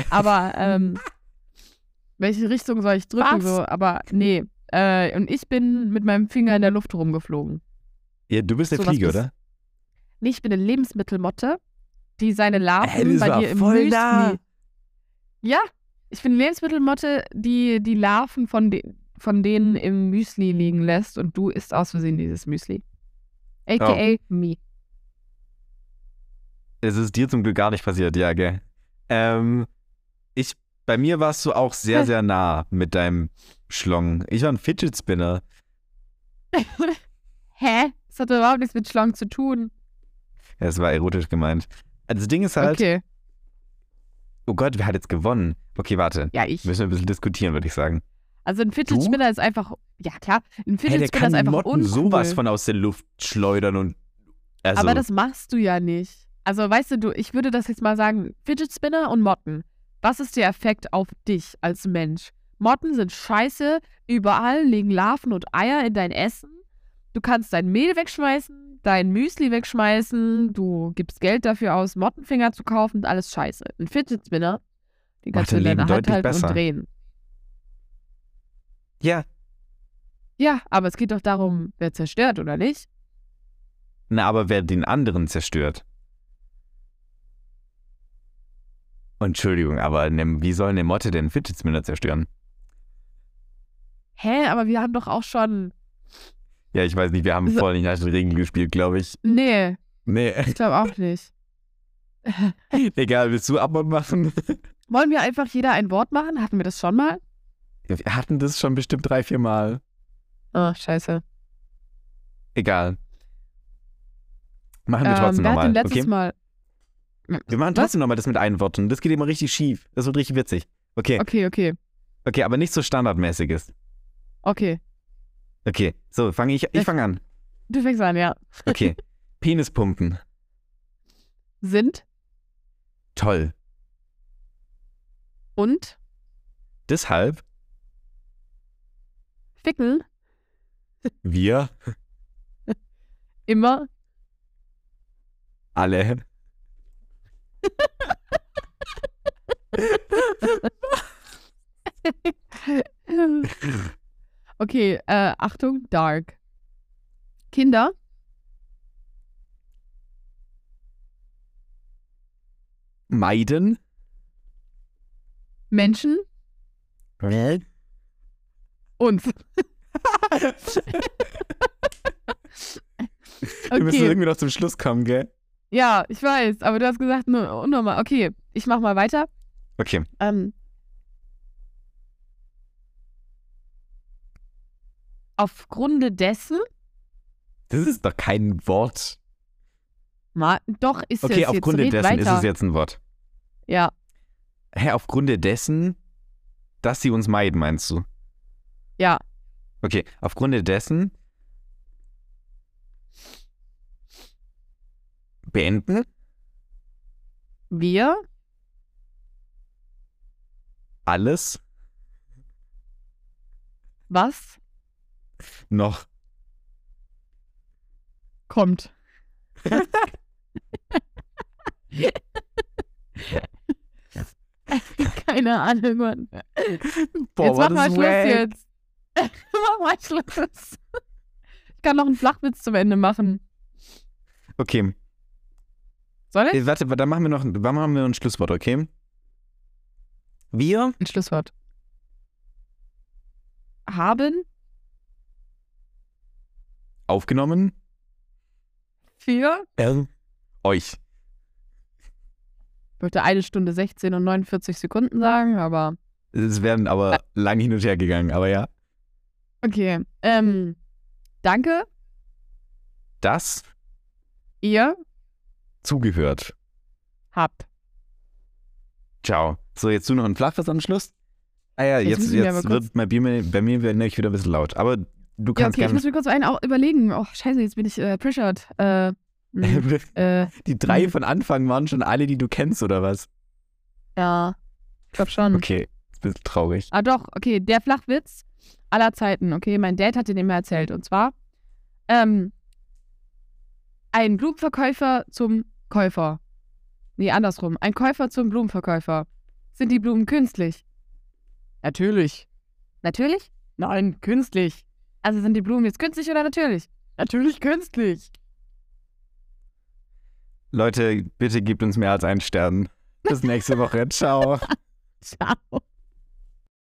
Aber ähm, welche Richtung soll ich drücken? Was? So, aber nee. Äh, und ich bin mit meinem Finger in der Luft rumgeflogen. Ja, du bist eine So Fliege, oder? Nee, ich bin eine Lebensmittelmotte, die seine Larven das bei dir im voll Müsli. Ja, ich bin eine Lebensmittelmotte, die die Larven von, de von denen im Müsli liegen lässt und du isst aus Versehen dieses Müsli. AKA Oh. me. Es ist dir zum Glück gar nicht passiert, ja, gell? Ähm, ich, bei mir warst du auch sehr, sehr nah mit deinem Schlong. Ich war ein Fidget Spinner. Hä? Das hat überhaupt nichts mit Schlong zu tun. Ja, das war erotisch gemeint. Also Das Ding ist halt, Okay. oh Gott, wer hat jetzt gewonnen? Okay, warte. Ja, ich. Müssen wir ein bisschen diskutieren, würde ich sagen. Also ein Fidget? Spinner ist einfach. Ja, klar. Ein Hey, Fidget der Spinner ist einfach Motten uncool. sowas von aus der Luft schleudern und. Also, Aber das machst du ja nicht. Also, weißt du, du, ich würde das jetzt mal sagen: Fidget Spinner und Motten. Was ist der Effekt auf dich als Mensch? Motten sind scheiße, überall liegen Larven und Eier in dein Essen. Du kannst dein Mehl wegschmeißen, dein Müsli wegschmeißen, du gibst Geld dafür aus, Mottenfinger zu kaufen und alles scheiße. Ein Fidget Spinner, die Macht kannst du in dein deiner Hand halten besser. und drehen. Ja. Ja, aber es geht doch darum, wer zerstört, oder nicht? Na, aber wer den anderen zerstört? Entschuldigung, aber ne, wie soll eine Motte denn Fidget Spinner zerstören? Hä, aber wir haben doch auch schon. Ja, ich weiß nicht, wir haben So- voll nicht nach den Regeln gespielt, glaube ich. Nee, Nee, ich glaube auch nicht. egal, willst du Abmord machen? Wollen wir einfach jeder ein Wort machen? Hatten wir das schon mal? Wir hatten das schon bestimmt drei, vier Mal. Oh, scheiße. Egal. Machen wir Ähm, trotzdem nochmal. denn letztes Okay? Mal. Wir machen trotzdem nochmal das mit einen Worten. Das geht immer richtig schief. Das wird richtig witzig. Okay, Okay, okay. okay, aber nicht so standardmäßiges. Okay. Okay, so, fange ich, ich Ich- fange an. Du fängst an, ja. Okay. Penispumpen. Sind Toll. und Deshalb ficken wir immer alle okay, äh, Achtung, dark. Kinder meiden. Menschen uns. Wir müssen okay. irgendwie noch zum Schluss kommen, gell? Ja, ich weiß, aber du hast gesagt, nur unnormal. Okay, ich mach mal weiter. Okay. Ähm, aufgrund dessen, Das ist doch kein Wort. ma, doch ist Okay, es aufgrund jetzt, red dessen ist weiter. es jetzt ein Wort. Ja, Hä, aufgrund dessen, dass sie uns meiden, meinst du? ja, Okay, aufgrund dessen beenden wir alles was noch. kommt. Keine Ahnung, Mann. jetzt mach mal Schluss jetzt. mach mal Schluss. Ich kann noch einen Flachwitz zum Ende machen. Okay, Soll ich? warte, dann machen wir noch dann machen wir ein Schlusswort, okay? Wir Ein Schlusswort. Haben aufgenommen für, äh, euch. ich wollte eine Stunde 16 und 49 Sekunden sagen, aber Es werden aber lang hin und her gegangen, aber ja. okay. Ähm, danke, Das ihr zugehört. habt. Ciao. So, jetzt du noch ein Flachwitz am Schluss? Ah ja, Jetzt jetzt, jetzt wird bei mir, bei mir wird nämlich wieder ein bisschen laut. Aber du Ja, kannst okay, ich muss mir kurz einen au- überlegen. Oh, scheiße, jetzt bin ich äh, pressured. Äh, hm, gerne. äh, die drei Mhm. von Anfang waren schon alle, die du kennst, oder was? ja, ich glaube schon. Okay, ist ein bisschen traurig. Ah, doch, okay, der Flachwitz aller Zeiten. Okay, mein Dad hat den immer erzählt. Und zwar, ähm, ein Blumenverkäufer zum Käufer. Nee, andersrum. Ein Käufer zum Blumenverkäufer. Sind die Blumen künstlich? Natürlich. Natürlich? Nein, künstlich. Also sind die Blumen jetzt künstlich oder natürlich? Natürlich künstlich. Leute, bitte gebt uns mehr als einen Stern. Bis nächste Woche. Ciao. Ciao.